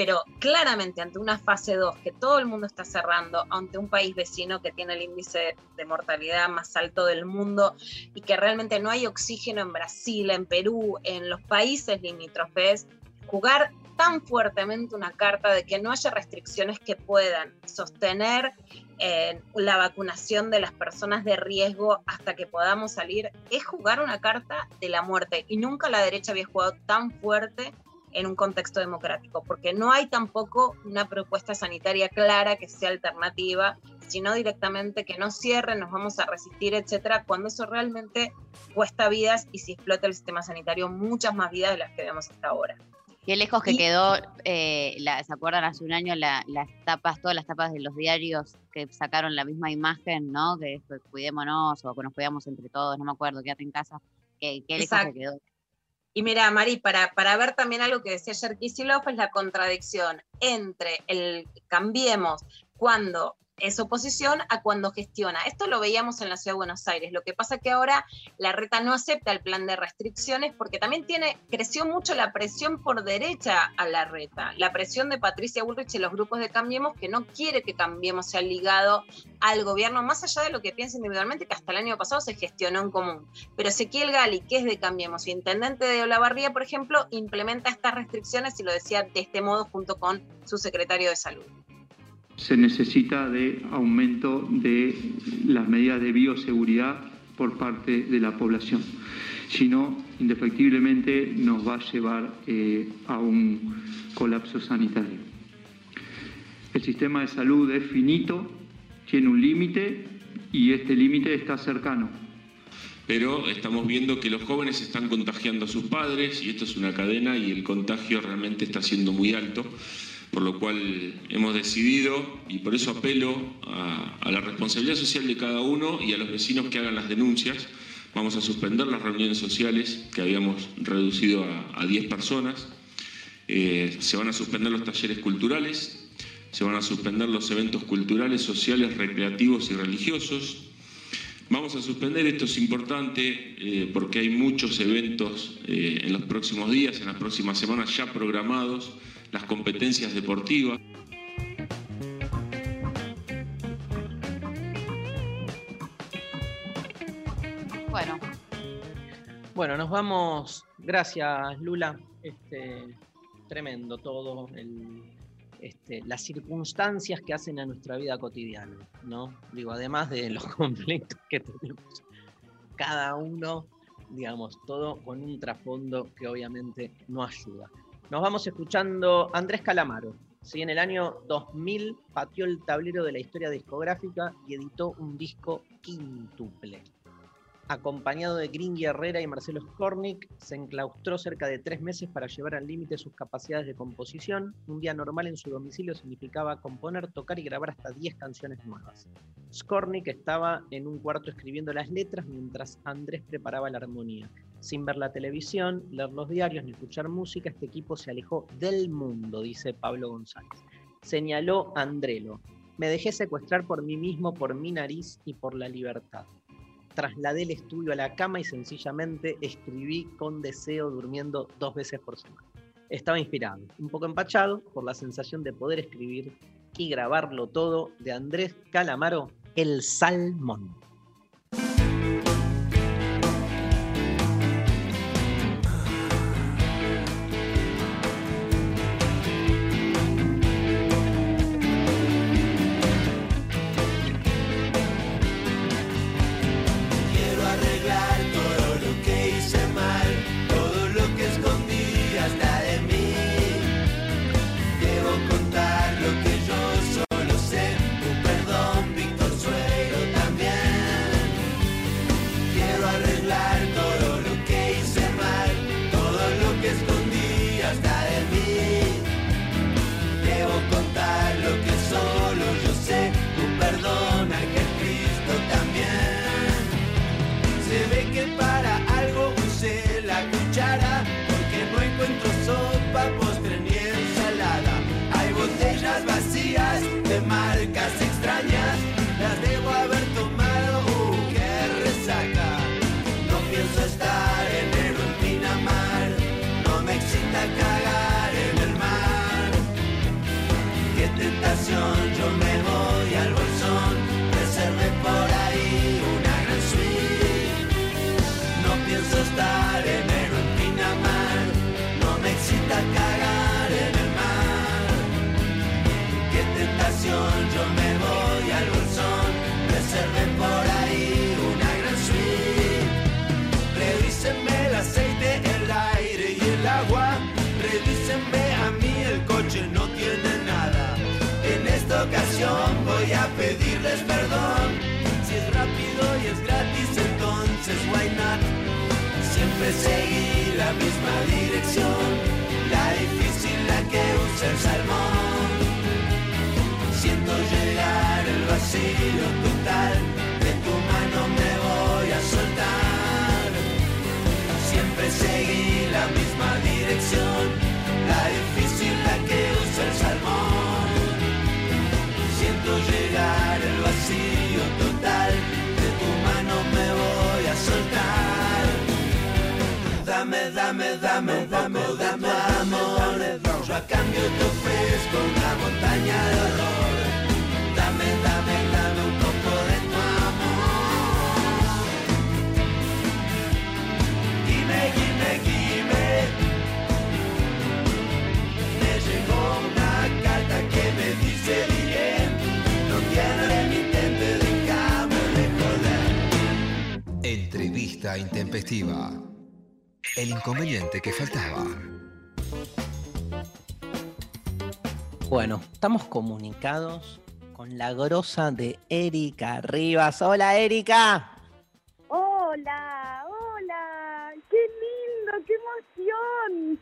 Pero claramente ante una fase 2 que todo el mundo está cerrando, ante un país vecino que tiene el índice de mortalidad más alto del mundo y que realmente no hay oxígeno en Brasil, en Perú, en los países limítrofes, jugar tan fuertemente una carta de que no haya restricciones que puedan sostener eh, la vacunación de las personas de riesgo hasta que podamos salir, es jugar una carta de la muerte. Y nunca la derecha había jugado tan fuerte en un contexto democrático, porque no hay tampoco una propuesta sanitaria clara que sea alternativa, sino directamente que no cierren, nos vamos a resistir, etcétera, cuando eso realmente cuesta vidas y si explota el sistema sanitario, muchas más vidas de las que vemos hasta ahora. Qué lejos que Y- quedó, eh, la- ¿se acuerdan hace un año la- las tapas, todas las tapas de los diarios que sacaron la misma imagen, ¿no? Que fue, cuidémonos o que nos cuidamos entre todos, no me acuerdo, quédate en casa. Qué, qué lejos que quedó. Y mira, Mari, para, para ver también algo que decía ayer Kicillof, es la contradicción entre el cambiemos cuando es oposición a cuando gestiona. Esto lo veíamos en la Ciudad de Buenos Aires. Lo que pasa que ahora la reta no acepta el plan de restricciones porque también tiene, creció mucho la presión por derecha a la reta. La presión de Patricia Bullrich y los grupos de Cambiemos que no quiere que Cambiemos sea ligado al gobierno, más allá de lo que piensa individualmente, que hasta el año pasado se gestionó en común. Pero Ezequiel Gali, que es de Cambiemos, intendente de Olavarría, por ejemplo, implementa estas restricciones y lo decía de este modo junto con su secretario de salud. Se necesita de aumento de las medidas de bioseguridad por parte de la población. Si no, indefectiblemente nos va a llevar eh, a un colapso sanitario. El sistema de salud es finito, tiene un límite y este límite está cercano. pero estamos viendo que los jóvenes están contagiando a sus padres y esto es una cadena y el contagio realmente está siendo muy alto, por lo cual hemos decidido y por eso apelo a, la responsabilidad social de cada uno y a los vecinos que hagan las denuncias. Vamos a suspender las reuniones sociales que habíamos reducido a, a 10 personas. Eh, se van a suspender los talleres culturales, se van a suspender los eventos culturales, sociales, recreativos y religiosos. Vamos a suspender, esto es importante eh, porque hay muchos eventos eh, en los próximos días, en las próximas semanas ya programados, las competencias deportivas. Bueno, Bueno, nos vamos. Gracias, Lula. Este, tremendo todo. el- este, las circunstancias que hacen a nuestra vida cotidiana, ¿no? Digo, además de los [laughs] conflictos que tenemos cada uno, digamos, todo con un trasfondo que obviamente no ayuda. Nos vamos escuchando Andrés Calamaro. ¿sí? En el año 2000 pateó el tablero de la historia discográfica y editó un disco quíntuple acompañado de Gringy Herrera y Marcelo Skornik, se enclaustró cerca de tres meses para llevar al límite sus capacidades de composición. Un día normal en su domicilio significaba componer, tocar y grabar hasta 10 canciones nuevas. Skornik estaba en un cuarto escribiendo las letras mientras Andrés preparaba la armonía. Sin ver la televisión, leer los diarios ni escuchar música, este equipo se alejó del mundo, dice Pablo González. Señaló Andrelo. Me dejé secuestrar por mí mismo, por mi nariz y por la libertad trasladé el estudio a la cama y sencillamente escribí con deseo durmiendo dos veces por semana. Estaba inspirado, un poco empachado por la sensación de poder escribir y grabarlo todo de Andrés Calamaro, El Salmón. Comunicados con la grosa de Erika Rivas. Hola, Erika. Hola, Hola, qué lindo, qué emoción.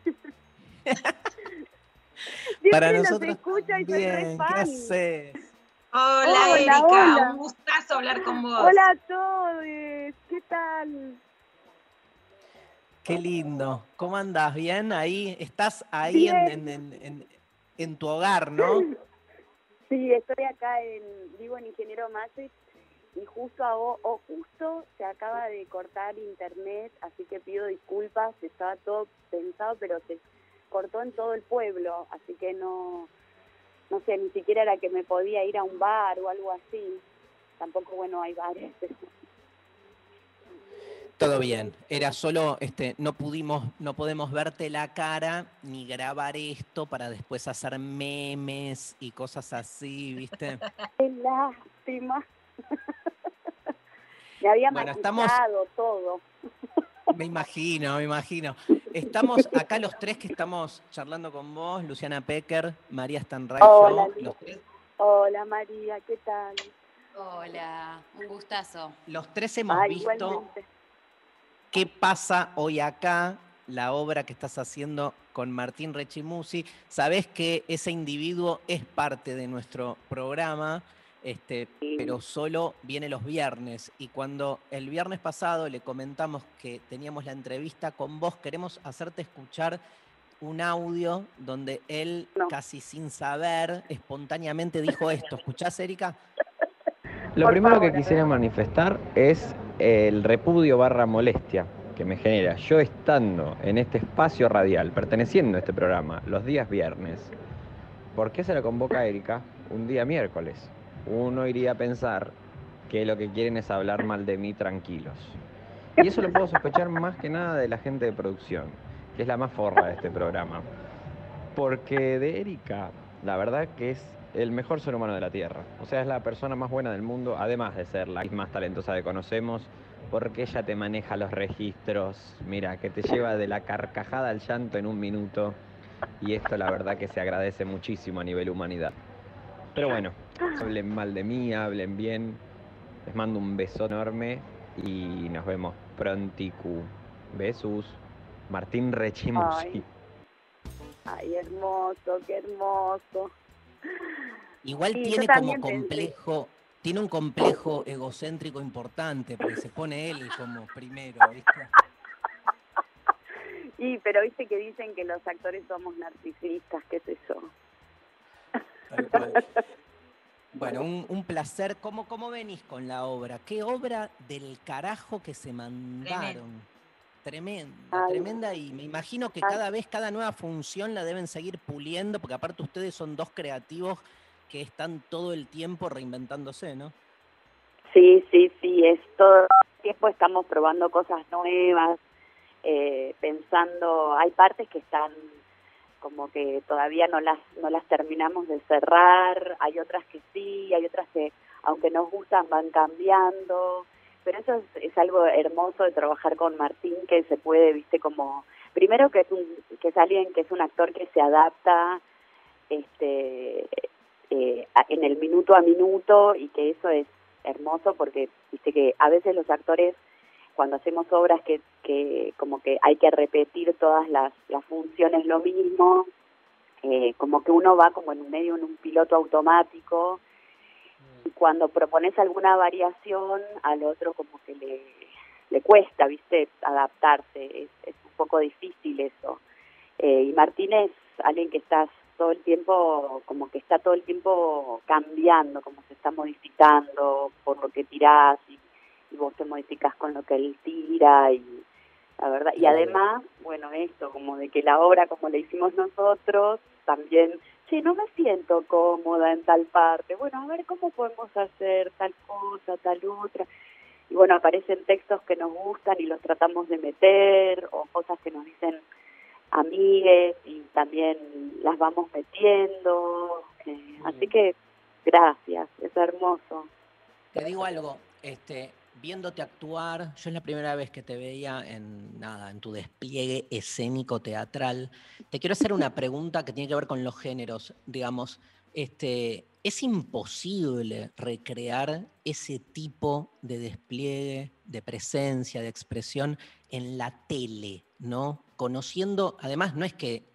[laughs] Para nosotros escucho y Bien, ¿qué? Hola, Hola, Erika, hola. un gustazo hablar con vos. Hola a todos, ¿qué tal? Qué lindo. ¿Cómo andás? ¿Bien? Ahí, estás ahí en, Bien. en- en- en- en tu hogar, ¿no? [laughs] Sí, estoy acá en, vivo en Ingeniero Matrix y justo a o justo se acaba de cortar internet, así que pido disculpas, estaba todo pensado, pero se cortó en todo el pueblo, así que no, no sé, ni siquiera era que me podía ir a un bar o algo así. Tampoco, bueno, hay bares, Todo bien. Era solo, este, no pudimos, no podemos verte la cara ni grabar esto para después hacer memes y cosas así, ¿viste? qué lástima. [laughs] me había Bueno, estamos- todo. Me imagino, me imagino. Estamos acá los tres que estamos charlando con vos, Luciana Pecker, María Stanray, Hola, yo, Lu. los tres, Hola María, ¿qué tal? Hola, un gustazo. los tres hemos Ay, visto igualmente. Qué pasa hoy acá, la obra que estás haciendo con Martín Rechimusi. Sabés que ese individuo es parte de nuestro programa, este, pero solo viene los viernes. Y cuando el viernes pasado le comentamos que teníamos la entrevista con vos, queremos hacerte escuchar un audio donde él, casi sin saber, espontáneamente dijo esto. ¿Escuchás, Erika? Lo primero que quisiera manifestar es el repudio barra molestia que me genera yo estando en este espacio radial, perteneciendo a este programa, los días viernes. ¿Por qué se lo convoca a Erika un día miércoles? Uno iría a pensar que lo que quieren es hablar mal de mí tranquilos. Y eso lo puedo sospechar más que nada de la gente de producción, que es la más forra de este programa. Porque de Erika, la verdad que es el mejor ser humano de la Tierra. O sea, es la persona más buena del mundo, además de ser la más talentosa que conocemos, porque ella te maneja los registros, mira, que te lleva de la carcajada al llanto en un minuto. Y esto la verdad que se agradece muchísimo a nivel humanidad. Pero bueno, hablen mal de mí, hablen bien. Les mando un beso enorme y nos vemos pronticu. Besos. Martín Rechimusi. Ay. Ay, hermoso, qué hermoso. Igual Sí, yo tiene como pensé. complejo, tiene un complejo egocéntrico importante, porque se pone él como primero, ¿viste? [laughs] Y, pero viste que dicen que los actores somos narcisistas, ¿qué? Tal cual. Bueno, un, un placer. ¿Cómo, ¿Cómo venís con la obra? ¿Qué obra del carajo que se mandaron? Tremenda, Ay. tremenda. Y me imagino que Ay. cada vez, cada nueva función la deben seguir puliendo, porque aparte ustedes son dos creativos que están todo el tiempo reinventándose, ¿no? Sí, sí, sí, es todo el tiempo estamos probando cosas nuevas, eh, pensando, hay partes que están como que todavía no las no las terminamos de cerrar, hay otras que sí, hay otras que aunque nos gustan van cambiando, pero eso es, es algo hermoso de trabajar con Martín que se puede, viste, como primero que es un que es alguien que es un actor que se adapta este eh, en el minuto a minuto y que eso es hermoso porque viste que a veces los actores cuando hacemos obras que, que como que hay que repetir todas las, las funciones lo mismo, eh, como que uno va como en medio en un piloto automático y cuando propones alguna variación al otro como que le, le cuesta, viste, adaptarse, es, es un poco difícil eso. Eh, y Martín es alguien que está todo el tiempo, como que está todo el tiempo cambiando, como se está modificando por lo que tirás y, y vos te modificás con lo que él tira y la verdad. Y además bueno esto como de que la obra como la hicimos nosotros también che no me siento cómoda en tal parte. Bueno a ver cómo podemos hacer tal cosa tal otra y bueno aparecen textos que nos gustan y los tratamos de meter o cosas que nos dicen amigues y también las vamos metiendo. Eh, así que gracias es hermoso. Te digo algo, este, viéndote actuar, yo es la primera vez que te veía en nada, en tu despliegue escénico teatral. Te quiero hacer una pregunta que tiene que ver con los géneros, digamos. Este, es imposible recrear ese tipo de despliegue, de presencia, de expresión en la tele, ¿no? Conociendo, además, no es que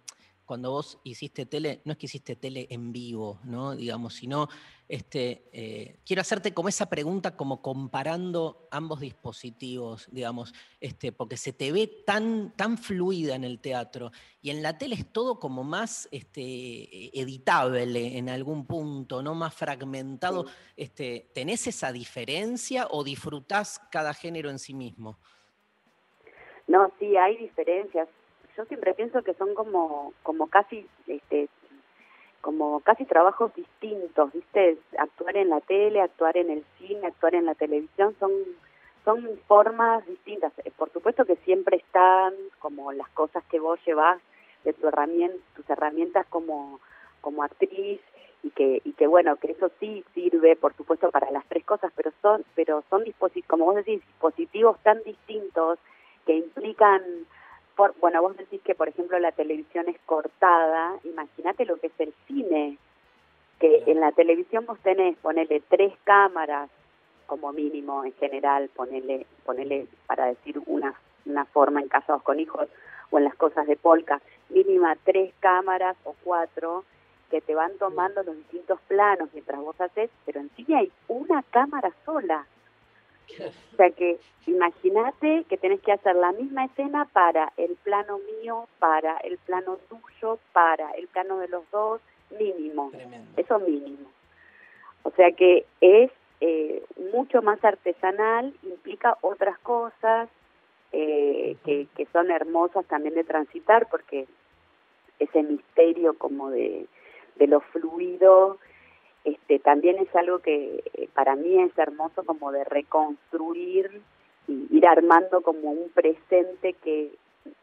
cuando vos hiciste tele, no es que hiciste tele en vivo, ¿no? Digamos, sino, este, eh, quiero hacerte como esa pregunta, como comparando ambos dispositivos, digamos, este, porque se te ve tan, tan fluida en el teatro y en la tele es todo como más este, editable en algún punto, ¿no? Más fragmentado. Este, ¿Tenés esa diferencia o disfrutás cada género en sí mismo? No, sí, hay diferencias. Yo siempre pienso que son como, como casi, este, como casi trabajos distintos, ¿viste? Actuar en la tele, actuar en el cine, actuar en la televisión, son, son formas distintas. Eh, Por supuesto que siempre están como las cosas que vos llevas de tu herramienta, tus herramientas como, como actriz y que, y que bueno, que eso sí sirve, por supuesto, para las tres cosas, pero son, pero son como vos decís, dispositivos tan distintos que implican por, bueno, vos decís que, por ejemplo, la televisión es cortada. Imagínate lo que es el cine. Que en la televisión vos tenés, ponele tres cámaras como mínimo en general, ponele, ponele para decir una, una forma en casados con hijos o en las cosas de polka, mínima tres cámaras o cuatro que te van tomando los distintos planos mientras vos haces, pero en cine hay una cámara sola. O sea que imagínate que tenés que hacer la misma escena para el plano mío, para el plano tuyo, para el plano de los dos, mínimo. Eso mínimo. O sea que es eh, mucho más artesanal, implica otras cosas eh, que, que son hermosas también de transitar, porque ese misterio como de, de lo fluido este, también es algo que eh, para mí es hermoso como de reconstruir y ir armando como un presente que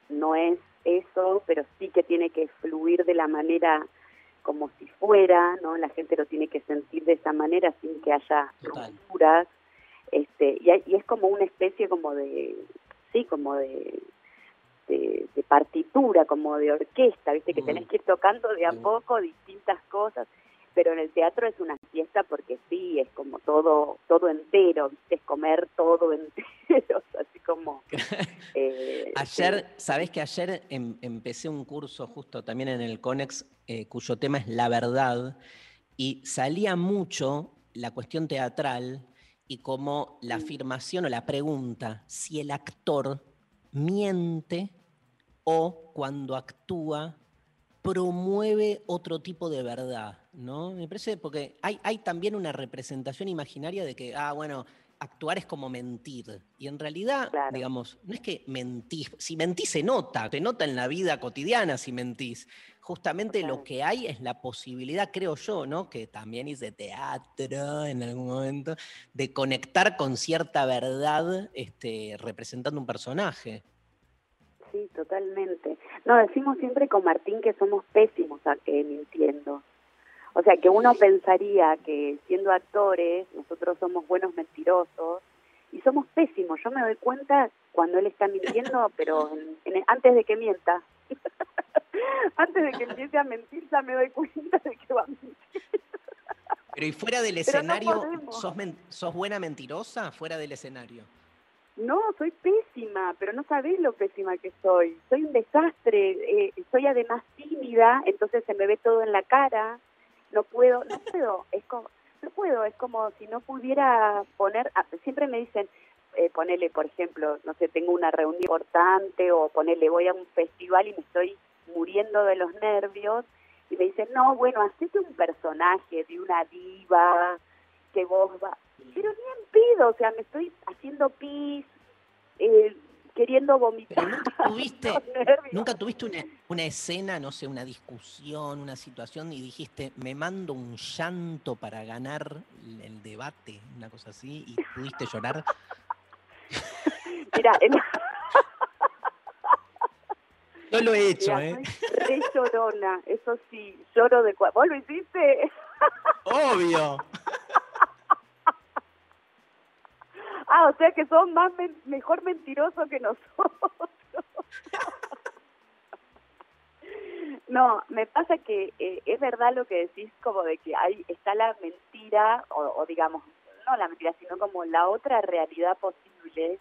no es eso, pero sí que tiene que fluir de la manera como si fuera, ¿no? La gente lo tiene que sentir de esa manera sin que haya rupturas. Este, y, hay- y es como una especie como de, sí, como de, de, de partitura, como de orquesta, ¿viste? Que tenés que ir tocando de a poco distintas cosas pero en el teatro es una fiesta porque sí, es como todo todo entero, ¿viste? Es comer todo entero, [laughs] así como... [laughs] eh, Ayer, sabés que ayer em- empecé un curso justo también en el CONEX, eh, cuyo tema es la verdad, y salía mucho la cuestión teatral y como la afirmación o la pregunta si el actor miente o cuando actúa promueve otro tipo de verdad, ¿no? Me parece porque hay, hay también una representación imaginaria de que, ah, bueno, actuar es como mentir. Y en realidad, digamos, no es que mentís, si mentís se nota, te nota en la vida cotidiana si mentís. Justamente lo que hay es la posibilidad, creo yo, ¿no? Que también hice teatro en algún momento, de conectar con cierta verdad este, representando un personaje. Sí, totalmente. No, decimos siempre con Martín que somos pésimos a que mintiendo. O sea, que uno pensaría que siendo actores nosotros somos buenos mentirosos y somos pésimos. Yo me doy cuenta cuando él está mintiendo, [laughs] pero en- en- antes de que mienta. [laughs] antes de que empiece a mentir ya me doy cuenta de que va a mentir. Pero y fuera del no escenario. ¿sos, men- ¿sos buena mentirosa fuera del escenario? No, soy pésima, pero no sabés lo pésima que soy. Soy un desastre, eh, soy además tímida, entonces se me ve todo en la cara. No puedo, no [laughs] puedo, es como, no puedo, es como si no pudiera poner, ah, siempre me dicen, eh, ponele, por ejemplo, no sé, tengo una reunión importante o ponele, voy a un festival y me estoy muriendo de los nervios y me dicen, no, bueno, hacete un personaje de una diva que vos va, pero ni en pido, o sea, me estoy haciendo pis, eh, queriendo vomitar. [laughs] ¿Tuviste, ¿Nunca tuviste una, una escena, no sé, una discusión, una situación y dijiste, me mando un llanto para ganar el, el debate, una cosa así, y pudiste llorar? Mira, en- Yo lo he hecho, mira, ¿eh? soy re llorona, eso sí, lloro de cua- ¿Vos lo hiciste? Obvio. Ah, o sea que son más men- mejor mentirosos que nosotros. [laughs] No, me pasa que eh, es verdad lo que decís, como de que hay está la mentira, o, o digamos, no la mentira, sino como la otra realidad posible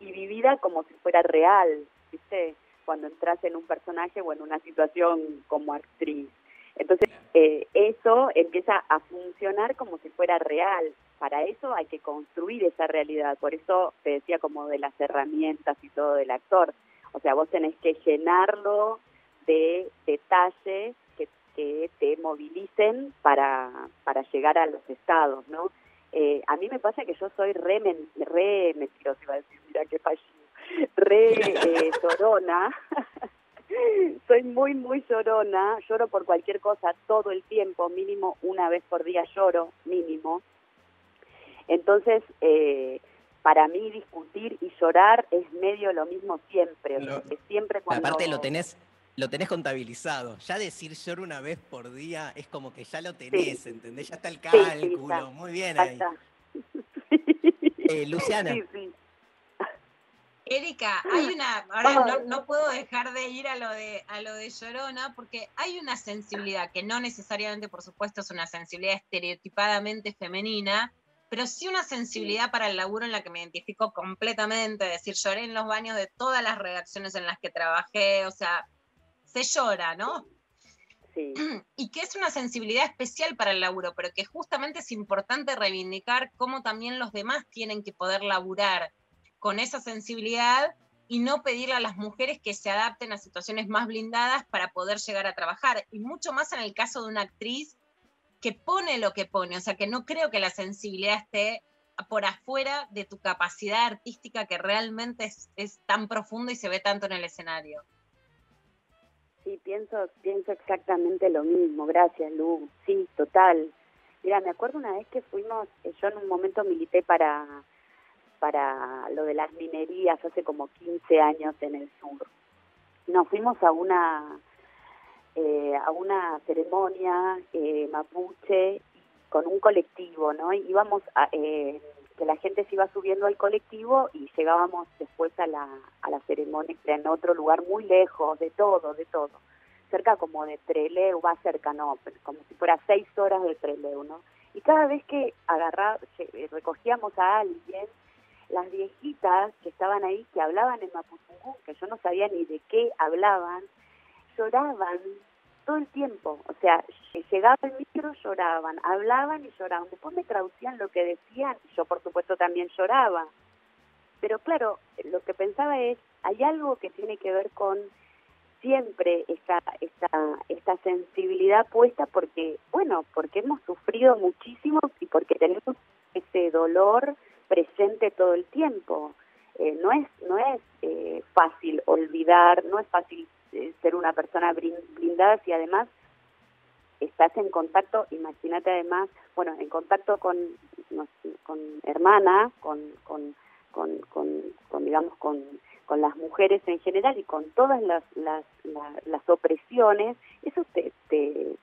y vivida como si fuera real, ¿viste? Cuando entras en un personaje o en una situación como actriz. Entonces, eh, eso empieza a funcionar como si fuera real. Para eso hay que construir esa realidad. Por eso te decía como de las herramientas y todo del actor. O sea, vos tenés que llenarlo de detalles que, que te movilicen para, para llegar a los estados, ¿no? Eh, a mí me pasa que yo soy re, men- re mentirosa, iba a decir, mira qué fallo, re eh, [laughs] llorona. Soy muy, muy llorona, lloro por cualquier cosa todo el tiempo, mínimo una vez por día lloro, mínimo. Entonces, eh, para mí discutir y llorar es medio lo mismo siempre, Lo- siempre cuando... Aparte lo tenés, lo tenés contabilizado. Ya decir lloro una vez por día es como que ya lo tenés, ¿entendés? Ya está el Sí, sí, cálculo. está. Muy bien ahí. está. Eh, Luciana. Sí, sí. Erika, hay una, ahora no, no puedo dejar de ir a lo de a lo de Llorona, porque hay una sensibilidad que no necesariamente, por supuesto, es una sensibilidad estereotipadamente femenina, pero sí una sensibilidad para el laburo en la que me identifico completamente, es decir, lloré en los baños de todas las redacciones en las que trabajé, o sea, se llora, ¿no? Sí. [clears throat] Y que es una sensibilidad especial para el laburo, pero que justamente es importante reivindicar cómo también los demás tienen que poder laburar con esa sensibilidad y no pedirle a las mujeres que se adapten a situaciones más blindadas para poder llegar a trabajar. Y mucho más en el caso de una actriz que pone lo que pone, o sea que no creo que la sensibilidad esté por afuera de tu capacidad artística que realmente es, es tan profunda y se ve tanto en el escenario. Sí, pienso, pienso exactamente lo mismo. Gracias, Lu. Sí, total. Mira, me acuerdo una vez que fuimos, eh, yo en un momento milité para, para lo de las minerías hace como 15 años en el sur. Nos fuimos a una eh, a una ceremonia eh, mapuche con un colectivo, ¿no? Íbamos a, eh, que la gente se iba subiendo al colectivo y llegábamos después a la, a la ceremonia en otro lugar muy lejos, de todo, de todo. Cerca como de Treleu, va cerca, no, como si fuera seis horas de Treleu, ¿no? Y cada vez que agarra, lle- recogíamos a alguien, las viejitas que estaban ahí, que hablaban en Mapuzungún, que yo no sabía ni de qué hablaban, lloraban todo el tiempo. O sea, ll- llegaba el micro, lloraban, hablaban y lloraban. Después me traducían lo que decían, yo por supuesto también lloraba. Pero claro, lo que pensaba es, hay algo que tiene que ver con siempre esta, esta, esta sensibilidad puesta porque, bueno, porque hemos sufrido muchísimo y porque tenemos ese dolor presente todo el tiempo. Eh, no es, no es eh, fácil olvidar, no es fácil eh, ser una persona blindada si además estás en contacto, imagínate además, bueno, en contacto con, no con hermanas, con, con, con, con, con, digamos, con, con las mujeres en general y con todas las, las, la- las opresiones, eso te, te,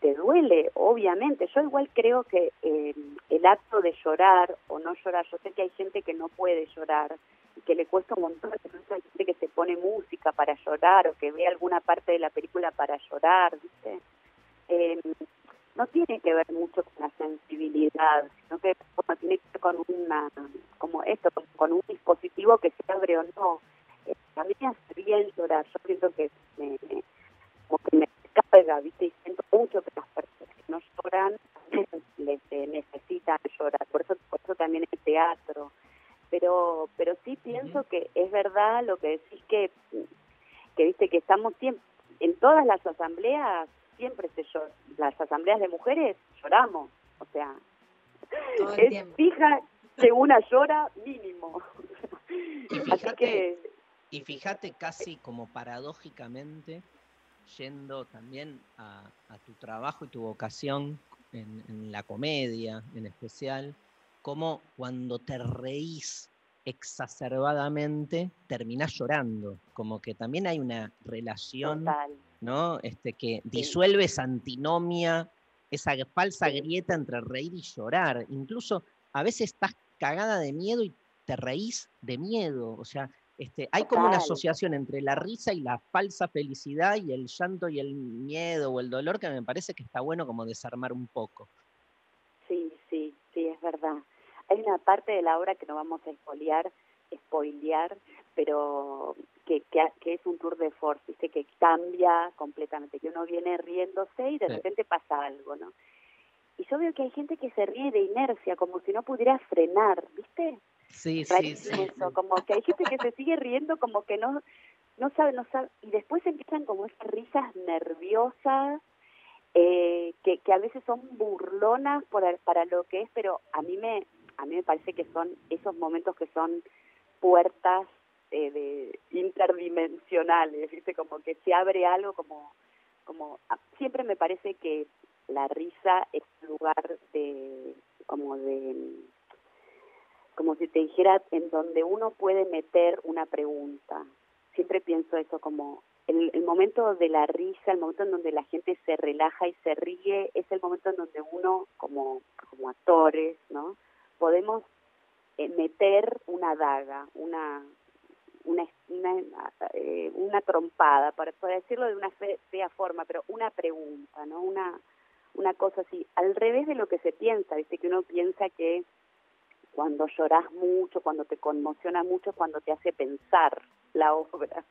te, duele, obviamente. Yo igual creo que eh, el acto de llorar o no llorar, yo sé que hay gente que no puede llorar y que le cuesta un montón, incluso hay gente que se pone música para llorar o que ve alguna parte de la película para llorar, ¿viste? Eh, no tiene que ver mucho con la sensibilidad, sino que bueno, tiene que ver con una, como esto, con, un dispositivo que se abre o no. Eh, a mí me hace bien llorar, yo siento que que me carga, ¿viste? Y siento mucho que las personas que no lloran también les eh, necesitan llorar, por eso, por eso también es teatro. Pero, pero sí pienso que es verdad lo que decís que, que viste que estamos siempre, en todas las asambleas siempre se llora, las asambleas de mujeres lloramos, o sea, el es tiempo. fija que una llora mínimo. Y Así fíjate, que y fíjate casi como paradójicamente, yendo también a, a tu trabajo y tu vocación en, en la comedia en especial, como cuando te reís exacerbadamente, terminás llorando. Como que también hay una relación, total. ¿no? Este, que disuelve esa antinomia, esa falsa grieta entre reír y llorar. Incluso a veces estás cagada de miedo y te reís de miedo. O sea, Este, hay como una asociación entre la risa y la falsa felicidad y el llanto y el miedo o el dolor que me parece que está bueno como desarmar un poco. Sí, sí, sí, es verdad. Hay una parte de la obra que no vamos a spoilear, spoilear, pero que, que, es un tour de force, ¿viste? que cambia completamente, que uno viene riéndose y de Sí. repente pasa algo, ¿no? Y yo veo que hay gente que se ríe de inercia, como si no pudiera frenar, ¿viste? Sí, sí, sí. eso, como que hay gente que se sigue riendo como que no no sabe, no sabe, y después empiezan como esas risas nerviosas eh, que, que a veces son burlonas para, para lo que es, pero a mí me a mí me parece que son esos momentos que son puertas eh, de interdimensionales, ¿viste? Como que se abre algo como como siempre me parece que la risa es un lugar de como de como si te dijera en donde uno puede meter una pregunta. Siempre pienso eso como el, el momento de la risa, el momento en donde la gente se relaja y se ríe, es el momento en donde uno como, como actores, ¿no? Podemos eh, meter una daga, una una una, eh, una trompada, para, decirlo de una fe- fea forma, pero una pregunta, ¿no? Una una cosa así, al revés de lo que se piensa, viste que uno piensa que cuando lloras mucho, cuando te conmociona mucho, cuando te hace pensar la obra.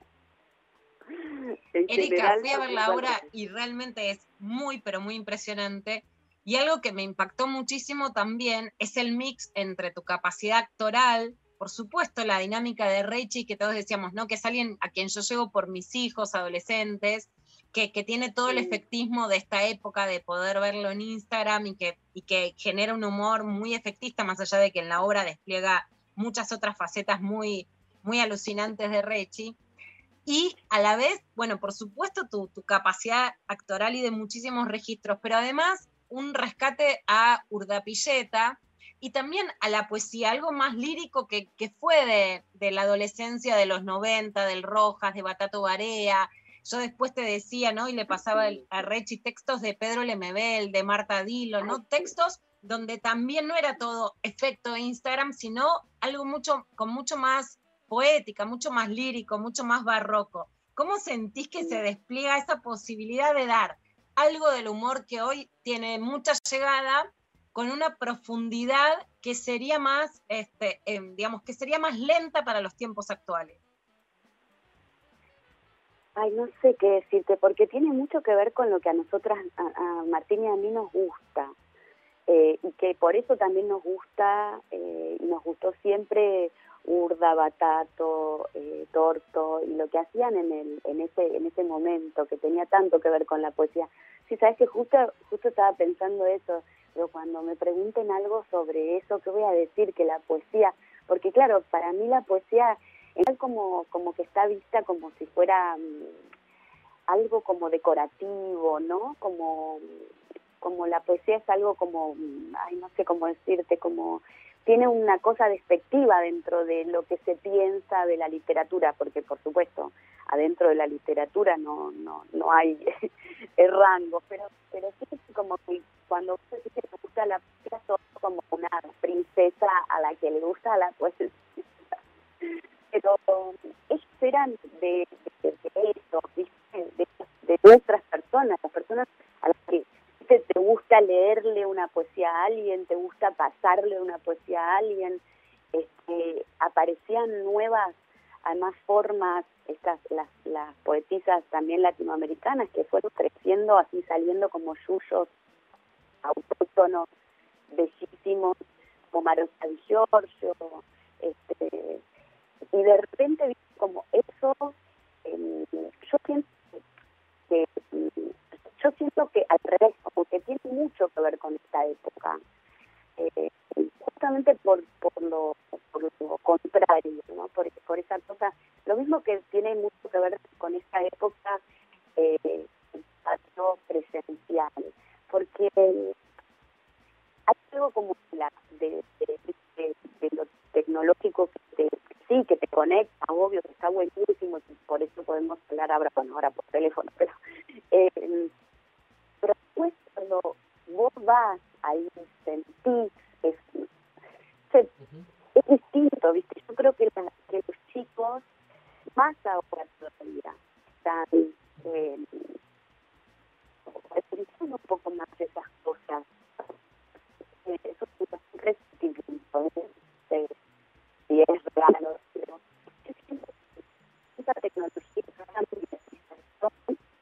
[laughs] En Erika, general, fui a ver la obra y realmente es muy, pero muy impresionante. Y algo que me impactó muchísimo también es el mix entre tu capacidad actoral, por supuesto, la dinámica de Rechi, que todos decíamos, ¿no? Que es alguien a quien yo llevo por mis hijos, adolescentes, que, que tiene todo el efectismo de esta época de poder verlo en Instagram y que, y que genera un humor muy efectista, más allá de que en la obra despliega muchas otras facetas muy, muy alucinantes de Rechi. Y a la vez, bueno, por supuesto, tu, tu capacidad actoral y de muchísimos registros, pero además un rescate a Urdapilleta y también a la poesía, algo más lírico que, que fue de, de la adolescencia de los 90, del Rojas, de Batato Barea. Yo después te decía, ¿no? Y le pasaba el- a Rechi textos de Pedro Lemebel, de Marta Dilo, ¿no? Textos donde también no era todo efecto de Instagram, sino algo mucho, con mucho más poética, mucho más lírico, mucho más barroco. ¿Cómo sentís que se despliega esa posibilidad de dar algo del humor que hoy tiene mucha llegada con una profundidad que sería más, este, em, digamos, que sería más lenta para los tiempos actuales? Ay, no sé qué decirte, porque tiene mucho que ver con lo que a nosotras, a, a Martín y a mí nos gusta. Eh, y que por eso también nos gusta, eh, y nos gustó siempre Urda, Batato, eh, Torto, y lo que hacían en, el, en, ese, en ese momento, que tenía tanto que ver con la poesía. Sí, sabes que justo, justo estaba pensando eso, pero cuando me pregunten algo sobre eso, ¿qué voy a decir? Que la poesía, porque claro, para mí la poesía es como, como que está vista como si fuera mm, algo como decorativo, ¿no? Como, como la poesía es algo como, mm, ay, no sé cómo decirte, como tiene una cosa despectiva dentro de lo que se piensa de la literatura, porque por supuesto, adentro de la literatura no, no, no hay [laughs] el rango, pero, pero sí como que cuando usted dice que gusta la poesía, sos como una princesa a la que le gusta la poesía. [laughs] Pero ellos eran de, de, de eso, de, de personas, las personas a las que te gusta leerle una poesía a alguien, te gusta pasarle una poesía a alguien, este, aparecían nuevas, además formas, estas las, las poetisas también latinoamericanas que fueron creciendo así saliendo como yuyos autóctonos bellísimos como Marosa Di Giorgio, este, y de repente como eso eh, yo siento que mm, yo siento que al revés como que tiene mucho que ver con esta época eh, justamente por por lo por lo contrario no por, por esa cosa lo mismo que tiene mucho que ver con esta época eh, presencial porque hay algo como la, de, de, de, de lo tecnológico que te, sí, que te conecta, obvio, que está buenísimo, por eso podemos hablar ahora, bueno, ahora por teléfono, pero, em, pero después cuando vos vas ahí, sentís, es, es distinto, ¿viste? Yo creo que, los chicos, más ahora todavía, están... Eh, un poco más esas cosas. Eh, eso es un si es real o esa tecnología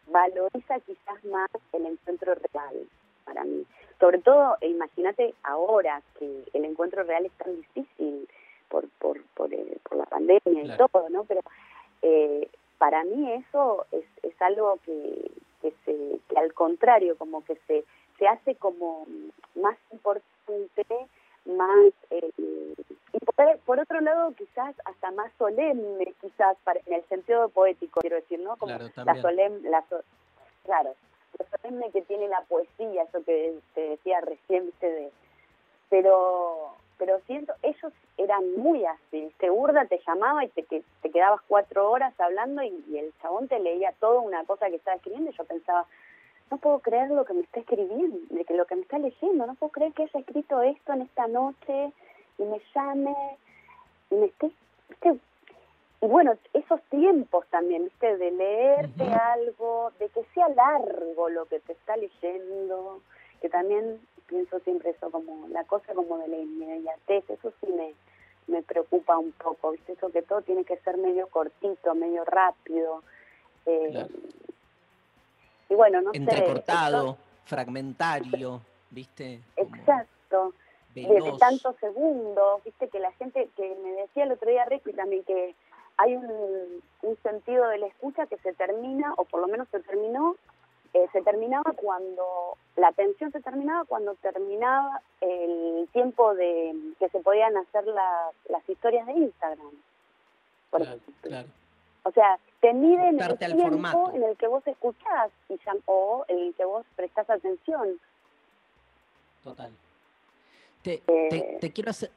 valoriza quizás más el encuentro real para mí. Sobre todo, eh, imagínate ahora que el encuentro real es tan difícil por, por, por, eh, por la pandemia y todo, ¿no? Pero eh, para mí eso es, es algo que, que, se, que al contrario, como que se, se hace como más importante más... eh, y por, por otro lado, quizás hasta más solemne, quizás para, en el sentido poético, quiero decir, ¿no? Como Claro, la solemne, la so- claro, lo solemne que tiene la poesía, eso que te decía recién, viste, de, pero pero siento, ellos eran muy así, viste, Urda te llamaba y te, que- te quedabas cuatro horas hablando y, y el chabón te leía toda una cosa que estaba escribiendo y yo pensaba, no puedo creer lo que me está escribiendo, de que lo que me está leyendo, no puedo creer que haya escrito esto en esta noche y me llame y me esté, viste, y bueno, esos tiempos también, viste, de leerte algo, de que sea largo lo que te está leyendo, que también pienso siempre eso como la cosa como de la inmediatez, eso sí me, me preocupa un poco, viste, eso que todo tiene que ser medio cortito, medio rápido. eh, Claro. Y bueno, no sé. Entrecortado, fragmentario, ¿viste? Como Exacto. De, tantos segundos, viste que la gente que me decía el otro día Ricky también que hay un, un sentido de la escucha que se termina, o por lo menos se terminó, eh, se terminaba cuando, la atención se terminaba cuando terminaba el tiempo de que se podían hacer la- las historias de Instagram. Por Claro, ejemplo. claro. O sea, te miden el tiempo en el que vos escuchás y o en el que vos prestás atención. Total. Te, Eh, te- te quiero hacer,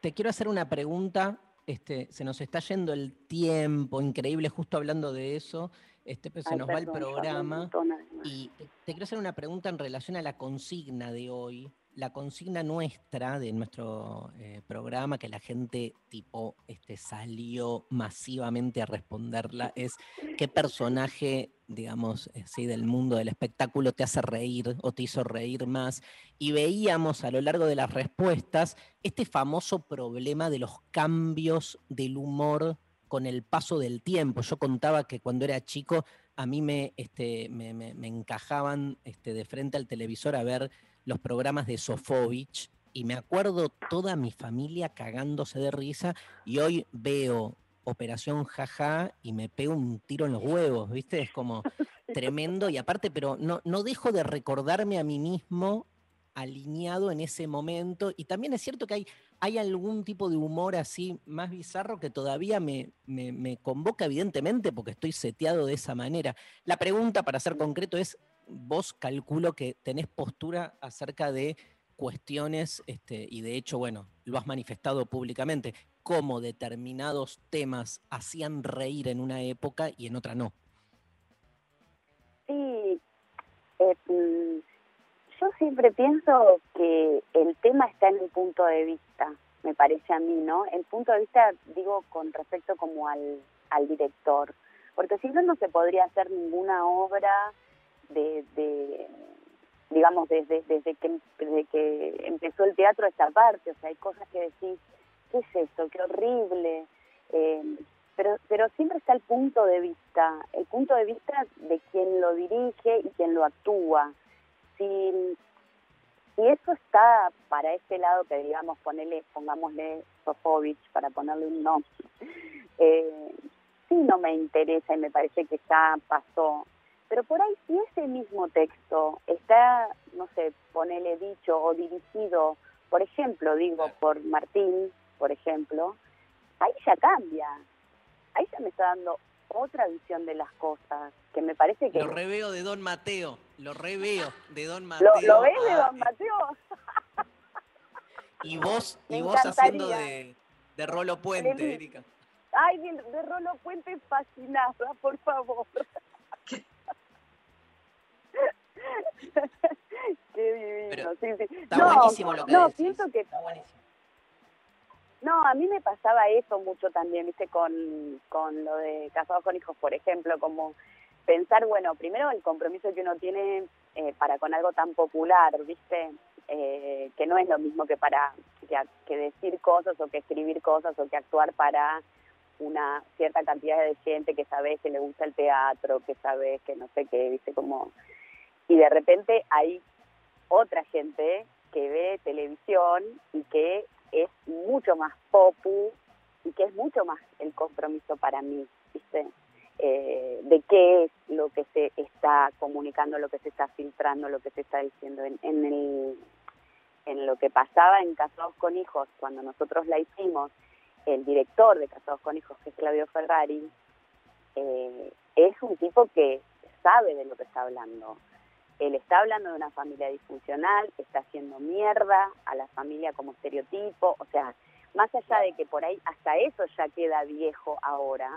te quiero hacer una pregunta. Este, se nos está yendo el tiempo, increíble, justo hablando de eso. Este, se nos va el programa. montón. Y te, te quiero hacer una pregunta en relación a la consigna de hoy. La consigna nuestra de nuestro eh, programa, que la gente tipo este, salió masivamente a responderla, es qué personaje, digamos, sí, del mundo del espectáculo te hace reír o te hizo reír más. Y veíamos a lo largo de las respuestas este famoso problema de los cambios del humor con el paso del tiempo. Yo contaba que cuando era chico a mí me, este, me, me- me encajaban este, de frente al televisor a ver los programas de Sofovich y me acuerdo toda mi familia cagándose de risa y hoy veo Operación Jaja y me pego un tiro en los huevos, ¿viste? Es como [laughs] tremendo y aparte, pero no, no dejo de recordarme a mí mismo alineado en ese momento y también es cierto que hay, hay algún tipo de humor así más bizarro que todavía me, me, me convoca evidentemente porque estoy seteado de esa manera. La pregunta para ser concreto es, vos calculo que tenés postura acerca de cuestiones, este, y de hecho, bueno, lo has manifestado públicamente, cómo determinados temas hacían reír en una época y en otra no. Sí, eh, mm, yo siempre pienso que el tema está en el punto de vista, me parece a mí, ¿no? El punto de vista, digo, con respecto como al, al director, porque si no, no se podría hacer ninguna obra de, de digamos, desde, desde, que, desde que empezó el teatro esta parte, o sea, hay cosas que decís, ¿qué es esto? ¡Qué horrible! Eh, pero, pero siempre está el punto de vista, el punto de vista de quien lo dirige y quien lo actúa. Si, si eso está para ese lado que digamos, ponele, pongámosle Sofovich para ponerle un nombre, [laughs] eh, sí no me interesa y me parece que ya pasó. Pero por ahí si ese mismo texto está, no sé, ponele dicho o dirigido, por ejemplo, digo, por Martín, por ejemplo, ahí ya cambia. Ahí ya me está dando otra visión de las cosas, que me parece que... Lo reveo de Don Mateo, lo reveo de Don [laughs] ¿Lo, Mateo. ¿lo ves de Don Mateo? Y vos, [laughs] Me y vos haciendo de, de Rolo Puente. Erika. Ay, de, de Rolo Puente fascinada, por favor. [laughs] Qué divino, sí, sí. está no, buenísimo lo que No, decís, pienso que... No, a mí me pasaba eso mucho también, viste, con, con lo de casados con hijos, por ejemplo, como pensar, bueno, primero el compromiso que uno tiene eh, para con algo tan popular, viste, Eh, que no es lo mismo que para que decir cosas o que escribir cosas o que actuar para una cierta cantidad de gente que sabes que le gusta el teatro, que sabes que no sé qué, viste, como y de repente hay otra gente que ve televisión y que es mucho más popu y que es mucho más el compromiso para mí, ¿viste? Eh, de qué es lo que se está comunicando, lo que se está filtrando, lo que se está diciendo en, en, el, en lo que pasaba en Casados con Hijos, cuando nosotros la hicimos, el director de Casados con Hijos, que es Claudio Ferrari, eh, es un tipo que sabe de lo que está hablando. Él está hablando de una familia disfuncional, está haciendo mierda a la familia como estereotipo, o sea, más allá de que por ahí hasta eso ya queda viejo ahora,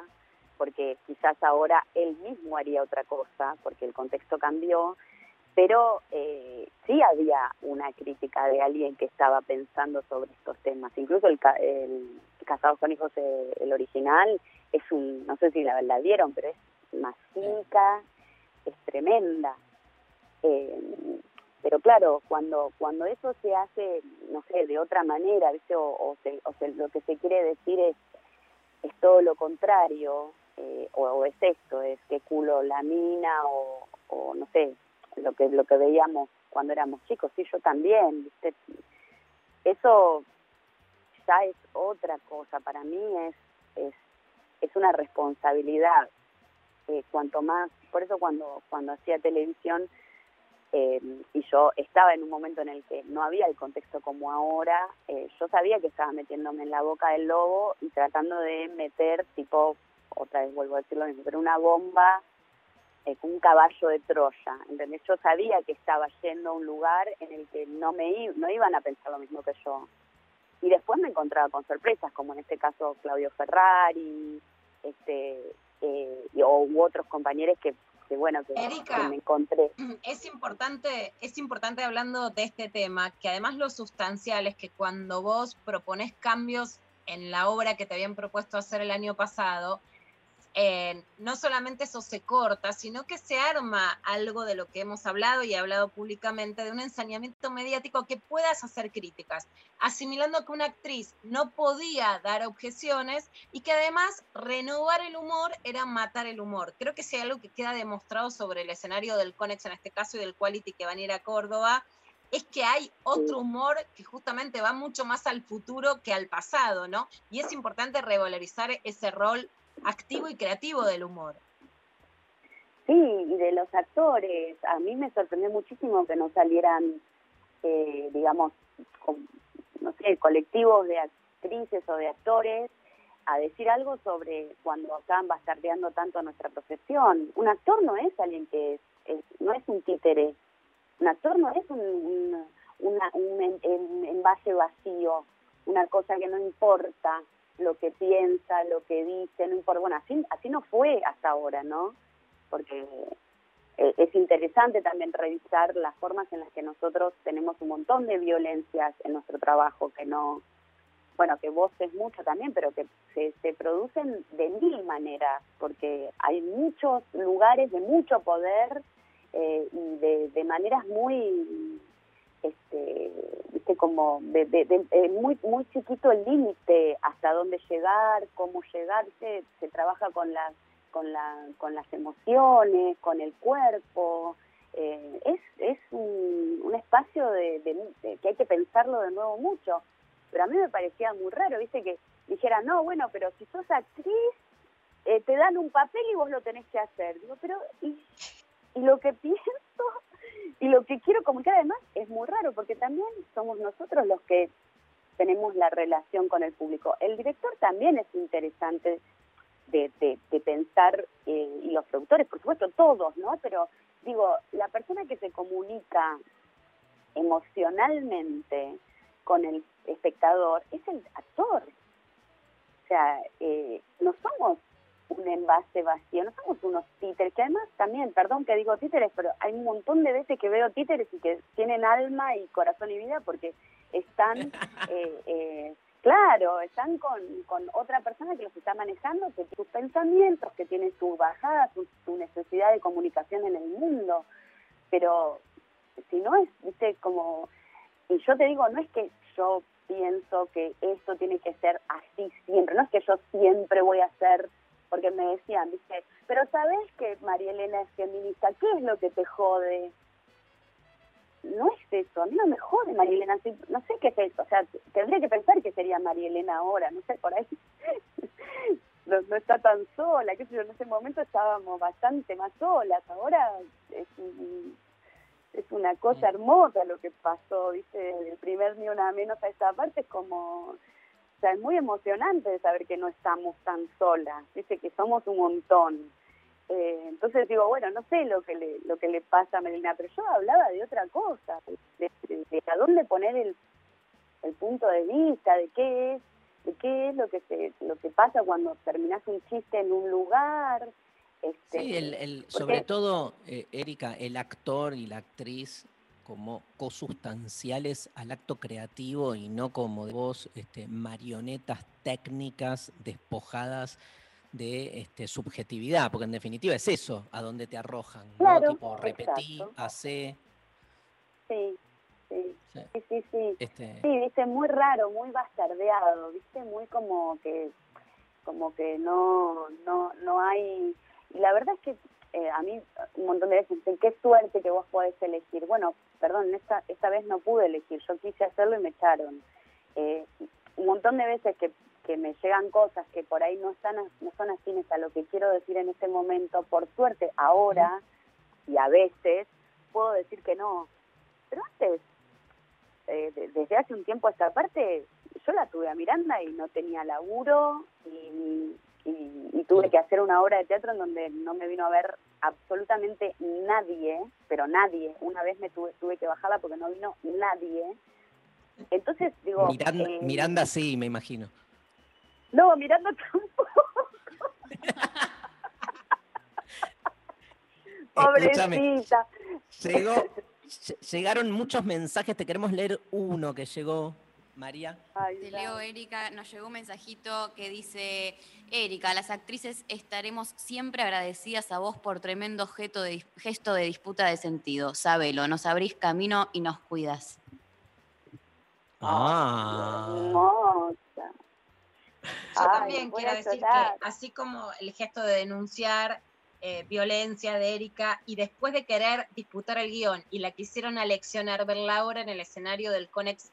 porque quizás ahora él mismo haría otra cosa, porque el contexto cambió, pero eh, sí había una crítica de alguien que estaba pensando sobre estos temas. Incluso el, el Casados con Hijos, eh, el original, es un, no sé si la, la vieron, pero es masica, es tremenda. Eh, pero claro, cuando cuando eso se hace, no sé, de otra manera, ¿viste? O, o, se- o se- lo que se quiere decir es, es todo lo contrario, eh, o, es esto, es que culo la mina, o, o no sé, lo que lo que veíamos cuando éramos chicos, sí, yo también, ¿viste? Eso ya es otra cosa, para mí es, es, es una responsabilidad. Eh, cuanto más, por eso cuando, cuando hacía televisión, eh, y yo estaba en un momento en el que no había el contexto como ahora, eh, yo sabía que estaba metiéndome en la boca del lobo y tratando de meter, tipo, otra vez vuelvo a decirlo mismo, pero una bomba eh, con un caballo de Troya, ¿entendés? Yo sabía que estaba yendo a un lugar en el que no me no iban a pensar lo mismo que yo. Y después me encontraba con sorpresas, como en este caso Claudio Ferrari, este, eh, y, o u otros compañeros que, que bueno, que, Erika. que me encontré. Es importante, es importante hablando de este tema, que además lo sustancial es que cuando vos propones cambios en la obra que te habían propuesto hacer el año pasado, eh, no solamente eso se corta, sino que se arma algo de lo que hemos hablado y hablado públicamente, de un ensañamiento mediático que puedas hacer críticas, asimilando que una actriz no podía dar objeciones y que además renovar el humor era matar el humor. Creo que si hay algo que queda demostrado sobre el escenario del Conex en este caso y del Quality que van a ir a Córdoba, es que hay otro humor que justamente va mucho más al futuro que al pasado, ¿no? Y es importante revalorizar ese rol activo y creativo del humor. Sí, y de los actores, a mí me sorprendió muchísimo que no salieran, eh, digamos, no sé, colectivos de actrices o de actores a decir algo sobre cuando estaban bastardeando tanto nuestra profesión. Un actor no es alguien que es, no es un títere, un actor no es un, un, una- un en- en- envase vacío, una cosa que no importa lo que piensa, lo que dice, no importa. Bueno, así, así no fue hasta ahora, ¿no? Porque eh, es interesante también revisar las formas en las que nosotros tenemos un montón de violencias en nuestro trabajo que no, bueno, que voces mucho también, pero que se, se producen de mil maneras, porque hay muchos lugares de mucho poder eh, y de, de maneras muy, este, viste, como de, de- eh, muy muy chiquito el límite hasta dónde llegar, cómo llegar, ¿viste? se trabaja con las con la con las emociones, con el cuerpo, eh, es es un, un espacio de- que hay que pensarlo de nuevo mucho, pero a mí me parecía muy raro, viste que dijera no bueno, pero si sos actriz eh, te dan un papel y vos lo tenés que hacer, digo pero y, y lo que [laughs] pienso y lo que quiero comunicar además es muy raro porque también somos nosotros los que tenemos la relación con el público. El director también es interesante de, de, de pensar, eh, y los productores, por supuesto, todos, ¿no? Pero digo, la persona que se comunica emocionalmente con el espectador es el actor. O sea, eh, no somos un envase vacío, no somos unos títeres, que además también, perdón que digo títeres, pero hay un montón de veces que veo títeres y que tienen alma y corazón y vida porque están, [laughs] eh, eh, claro, están con, con otra persona que los está manejando, que tiene sus pensamientos, que tiene su bajada, su, su necesidad de comunicación en el mundo, pero si no es, viste, como, y yo te digo, no es que yo pienso que esto tiene que ser así siempre, no es que yo siempre voy a ser porque me decían, viste, pero sabes que María Elena es feminista, ¿qué es lo que te jode? no es eso, a mí no me jode María Elena, no sé qué es eso, o sea, tendría que pensar que sería María Elena ahora, no sé, por ahí [laughs] no, no está tan sola, qué sé yo, en ese momento estábamos bastante más solas, ahora es, es una cosa hermosa lo que pasó, viste, del primer ni una menos a esta parte es como, o sea, es muy emocionante saber que no estamos tan solas, dice que somos un montón. Eh, entonces digo, bueno, no sé lo que le, lo que le pasa a Melina, pero yo hablaba de otra cosa, de, de- de a dónde poner el, el punto de vista, de qué es, de qué es lo que se, lo que pasa cuando terminas un chiste en un lugar. Este, Sí, el, el- sobre todo, eh, Erika, el actor y la actriz como cosustanciales al acto creativo y no como de vos este, marionetas técnicas despojadas de este, subjetividad, porque en definitiva es eso a donde te arrojan, ¿no? Claro, Tipo, repetí, exacto. hacé, Sí, sí, Sí. sí, sí, sí. este, Sí, viste, muy raro, muy bastardeado, viste, muy como que, como que no, no, no hay, y la verdad es que eh, a mí un montón de veces dicen, qué suerte que vos podés elegir. Bueno, perdón, esta, esta vez no pude elegir, yo quise hacerlo y me echaron. Eh, un montón de veces que, que me llegan cosas que por ahí no están, no son afines a lo que quiero decir en este momento, por suerte ahora, y a veces, puedo decir que no. Pero antes, eh, de- desde hace un tiempo a esta parte, yo la tuve a Miranda y no tenía laburo y, y- y tuve que hacer una obra de teatro en donde no me vino a ver absolutamente nadie, pero nadie. Una vez me tuve, tuve que bajarla porque no vino nadie. Entonces, digo... Miranda, eh, Miranda sí, me imagino. No, Miranda [laughs] tampoco. [laughs] Pobrecita. Llegó, lle- llegaron muchos mensajes, te queremos leer uno que llegó, María. Te leo, Erika, nos llegó un mensajito que dice, Erika, las actrices estaremos siempre agradecidas a vos por tremendo gesto de, dis- gesto de disputa de sentido. Sabelo, nos abrís camino y nos cuidas. Ah. Yo también quiero decir llorar. que así como el gesto de denunciar eh, violencia de Erika y después de querer disputar el guion y la quisieron aleccionar, verla ahora en el escenario del Conex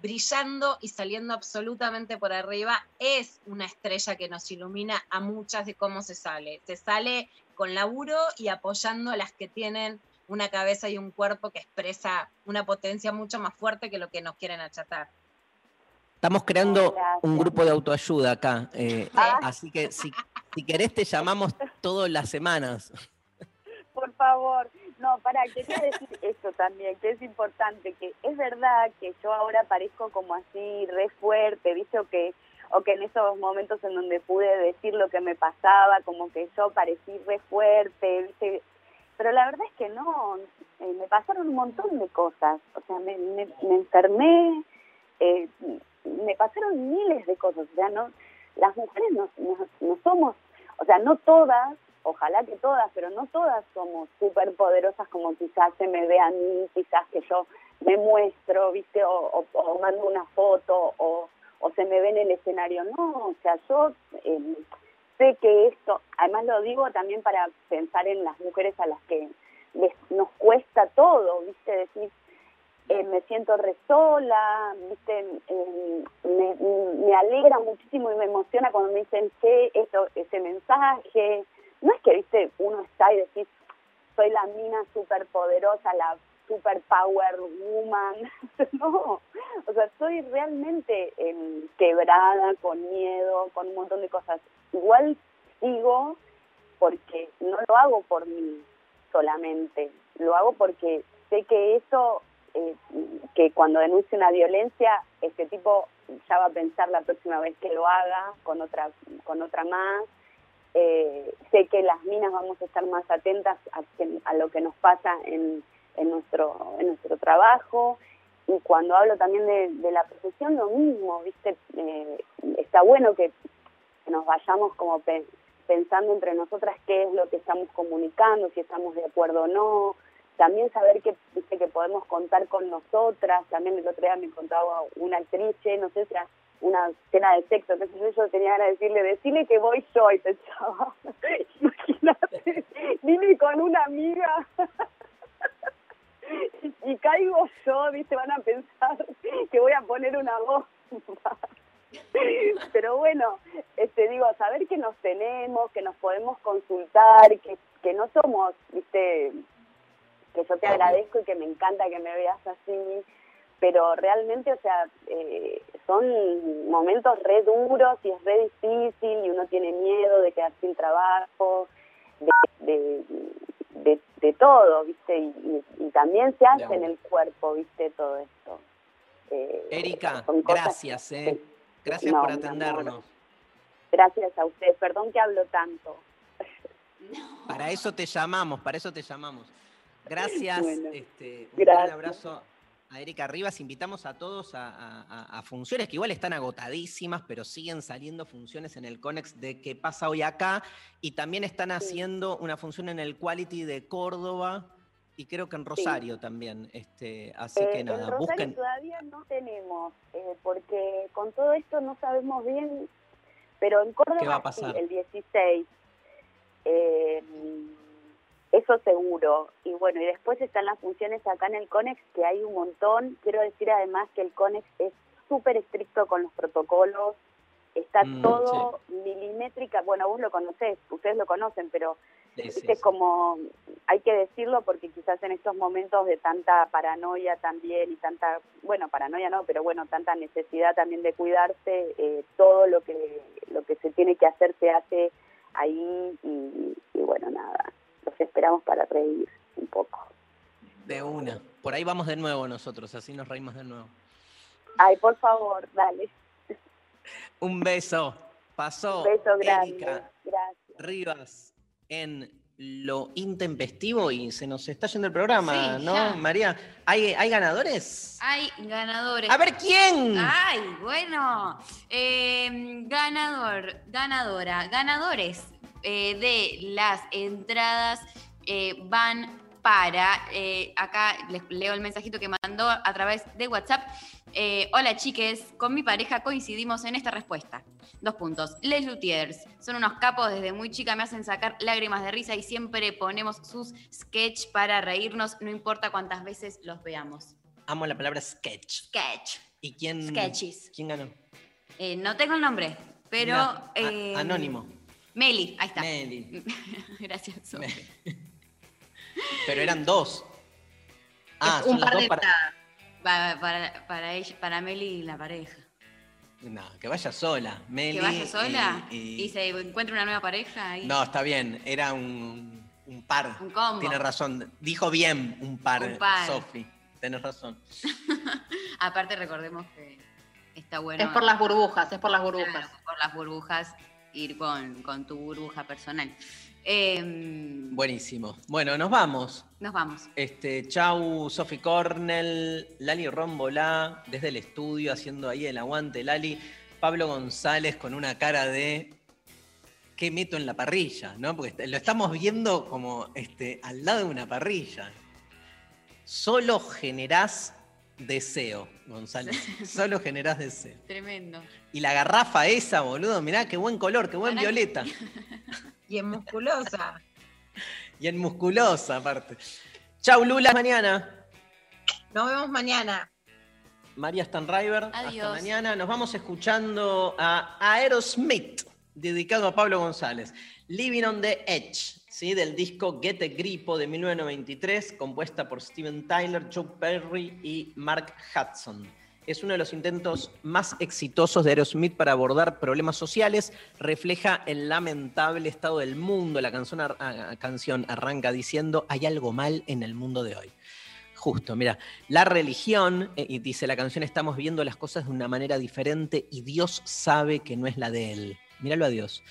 brillando y saliendo absolutamente por arriba, es una estrella que nos ilumina a muchas de cómo se sale. Se sale con laburo y apoyando a las que tienen una cabeza y un cuerpo que expresa una potencia mucho más fuerte que lo que nos quieren achatar. Estamos creando Gracias. un grupo de autoayuda acá, eh, Ah. así que si, si querés te llamamos todas las semanas. Por favor. No, para, quería decir esto también, que es importante, que es verdad que yo ahora parezco como así, re fuerte, ¿viste? O que, o que en esos momentos en donde pude decir lo que me pasaba, como que yo parecí re fuerte, ¿viste? Pero la verdad es que no, eh, me pasaron un montón de cosas, o sea, me, me, me enfermé, eh, me pasaron miles de cosas, o sea, no, las mujeres no, no, no somos, o sea, no todas, ojalá que todas, pero no todas somos súper poderosas como quizás se me ve a mí, quizás que yo me muestro, ¿viste? O, o- o mando una foto o, o se me ve en el escenario. No, o sea, yo eh, sé que esto, además lo digo también para pensar en las mujeres a las que les, nos cuesta todo, ¿viste? Decir, eh, me siento re sola, ¿viste? Eh, me, me alegra muchísimo y me emociona cuando me dicen, che, esto, ese mensaje. No es que, ¿viste? Uno está y decís, soy la mina super poderosa, la super power woman. [laughs] no, o sea, estoy realmente em, quebrada, con miedo, con un montón de cosas. Igual sigo porque no lo hago por mí solamente, lo hago porque sé que eso, eh, que cuando denuncie una violencia, este tipo ya va a pensar la próxima vez que lo haga con otra, con otra más. Eh, sé que las minas vamos a estar más atentas a, que- a lo que nos pasa en, en nuestro en nuestro trabajo. Y cuando hablo también de, la profesión lo mismo viste Eh, está bueno que, nos vayamos como pe- pensando entre nosotras qué es lo que estamos comunicando si estamos de acuerdo o no. También saber que viste que podemos contar con nosotras. También el otro día me contaba una actriz no una escena de sexo, sé yo, yo tenía ganas de decirle, decirle que voy yo, y pensaba, [laughs] imagínate, vine con una amiga, [laughs] y caigo yo, viste, van a pensar que voy a poner una voz. [laughs] Pero bueno, este digo, saber que nos tenemos, que nos podemos consultar, que, que no somos, viste, que yo te agradezco y que me encanta que me veas así, pero realmente, o sea, eh, son momentos re duros y es re difícil y uno tiene miedo de quedar sin trabajo, de, de, de, de todo, ¿viste? Y, y- y también se hace en el cuerpo, ¿viste? Todo esto. Eh, Erika, gracias, ¿eh? Gracias No, por atendernos. Gracias a ustedes, perdón que hablo tanto. [laughs] Para eso te llamamos, para eso te llamamos. Gracias, Bueno, este, un gran abrazo a Erika Rivas. Invitamos a todos a, a- a- a funciones que igual están agotadísimas, pero siguen saliendo funciones en el Conex de qué pasa hoy acá. Y también están haciendo una función en el Quality de Córdoba y creo que en Rosario también. Este, así Eh, que en nada, Rosario busquen. todavía no tenemos, eh, porque con todo esto no sabemos bien, pero en Córdoba ¿Qué va a sí, pasar? el 16. eh, eso seguro. Y bueno, y después están las funciones acá en el CONEX, que hay un montón. Quiero decir además que el CONEX es súper estricto con los protocolos, está Mm, todo milimétrica. Bueno, vos lo conocés, ustedes lo conocen, pero Sí, sí. como hay que decirlo porque quizás en estos momentos de tanta paranoia también y tanta, bueno, paranoia no, pero bueno, tanta necesidad también de cuidarse, eh, todo lo que lo que se tiene que hacer se hace ahí y, y bueno, nada, los esperamos para reír un poco. De una. Por ahí vamos de nuevo nosotros, así nos reímos de nuevo. Ay, por favor, dale. Un beso. Pasó Un beso grande. Erika Gracias. Rivas en lo intempestivo y se nos está yendo el programa, Sí, ¿no, ya. María? ¿Hay, ¿Hay ganadores? Hay ganadores. A ver, ¿quién? Ay, bueno. Eh, ganador, ganadora, ganadores eh, de las entradas eh, van para. eh, acá les leo el mensajito que mandó a través de WhatsApp. Eh, Hola chiques, con mi pareja coincidimos en esta respuesta. Dos puntos. Les Luthiers son unos capos, desde muy chica me hacen sacar lágrimas de risa y siempre ponemos sus sketch para reírnos, no importa cuántas veces los veamos. Amo la palabra sketch. Sketch. ¿Y quién, Sketches. quién ganó? Eh, no tengo el nombre, pero. Anónimo. Meli, ahí está. Meli. [laughs] Gracias, Sofi. [laughs] Pero eran dos. Ah, un son las par dos de para... Para, para, para, ella, para Meli y la pareja. No, que vaya sola. Meli, que vaya sola y- y, y- se encuentre una nueva pareja. No, está bien. Era un, un par. Un combo. Tiene razón. Dijo bien un par, Un par. Sofi. Tienes razón. [laughs] Aparte, recordemos que está bueno. Es por las burbujas, es por las burbujas. Claro, por las burbujas, ir con, con tu burbuja personal. Em, Buenísimo. Bueno, nos vamos. nos vamos. Este, chau, Sofi Cornell, Lali Rombolá, desde el estudio, haciendo ahí el aguante, Lali. Pablo González con una cara de ¿qué meto en la parrilla? ¿no? Porque lo estamos viendo como este, al lado de una parrilla. Solo generás deseo, González. [laughs] Solo generás deseo. Tremendo. Y la garrafa esa, boludo, mirá qué buen color, qué buen violeta. [laughs] Y es musculosa. Y en musculosa, aparte. Chau, Lula, mañana. Nos vemos mañana. María Stanriver. Hasta Adiós. mañana. Nos vamos escuchando a Aerosmith, dedicado a Pablo González. Living on the Edge, ¿sí? del disco Get a Gripo de 1993, compuesta por Steven Tyler, Joe Perry y Mark Hudson. Es uno de los intentos más exitosos de Aerosmith para abordar problemas sociales. Refleja el lamentable estado del mundo. La canción, ah, canción arranca diciendo: Hay algo mal en el mundo de hoy. Justo, mira, la religión, eh, y dice la canción, estamos viendo las cosas de una manera diferente y Dios sabe que no es la de Él. Míralo a Dios.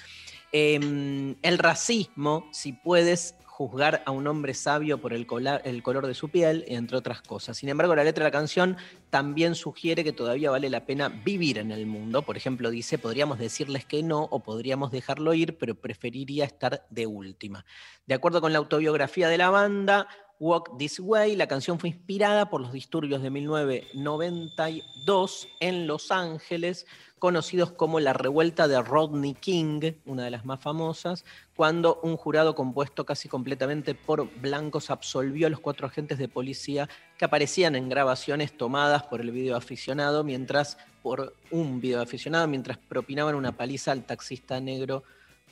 Em, el racismo, si puedes juzgar a un hombre sabio por el, el color de su piel, entre otras cosas. Sin embargo, la letra de la canción también sugiere que todavía vale la pena vivir en el mundo. Por ejemplo, dice, podríamos decirles que no o podríamos dejarlo ir, pero preferiría estar de última. De acuerdo con la autobiografía de la banda, Walk This Way. La canción fue inspirada por los disturbios de 1992 en Los Ángeles, conocidos como la revuelta de Rodney King, una de las más famosas, cuando un jurado compuesto casi completamente por blancos absolvió a los cuatro agentes de policía que aparecían en grabaciones tomadas por el videoaficionado, mientras por un videoaficionado, mientras propinaban una paliza al taxista negro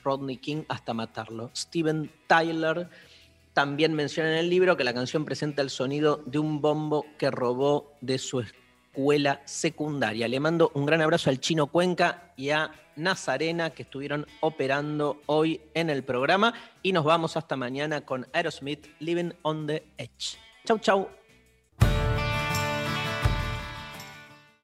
Rodney King hasta matarlo. Steven Tyler también menciona en el libro que la canción presenta el sonido de un bombo que robó de su escuela secundaria. Le mando un gran abrazo al Chino Cuenca y a Nazarena que estuvieron operando hoy en el programa y nos vamos hasta mañana con Aerosmith Living on the Edge. Chau, chau.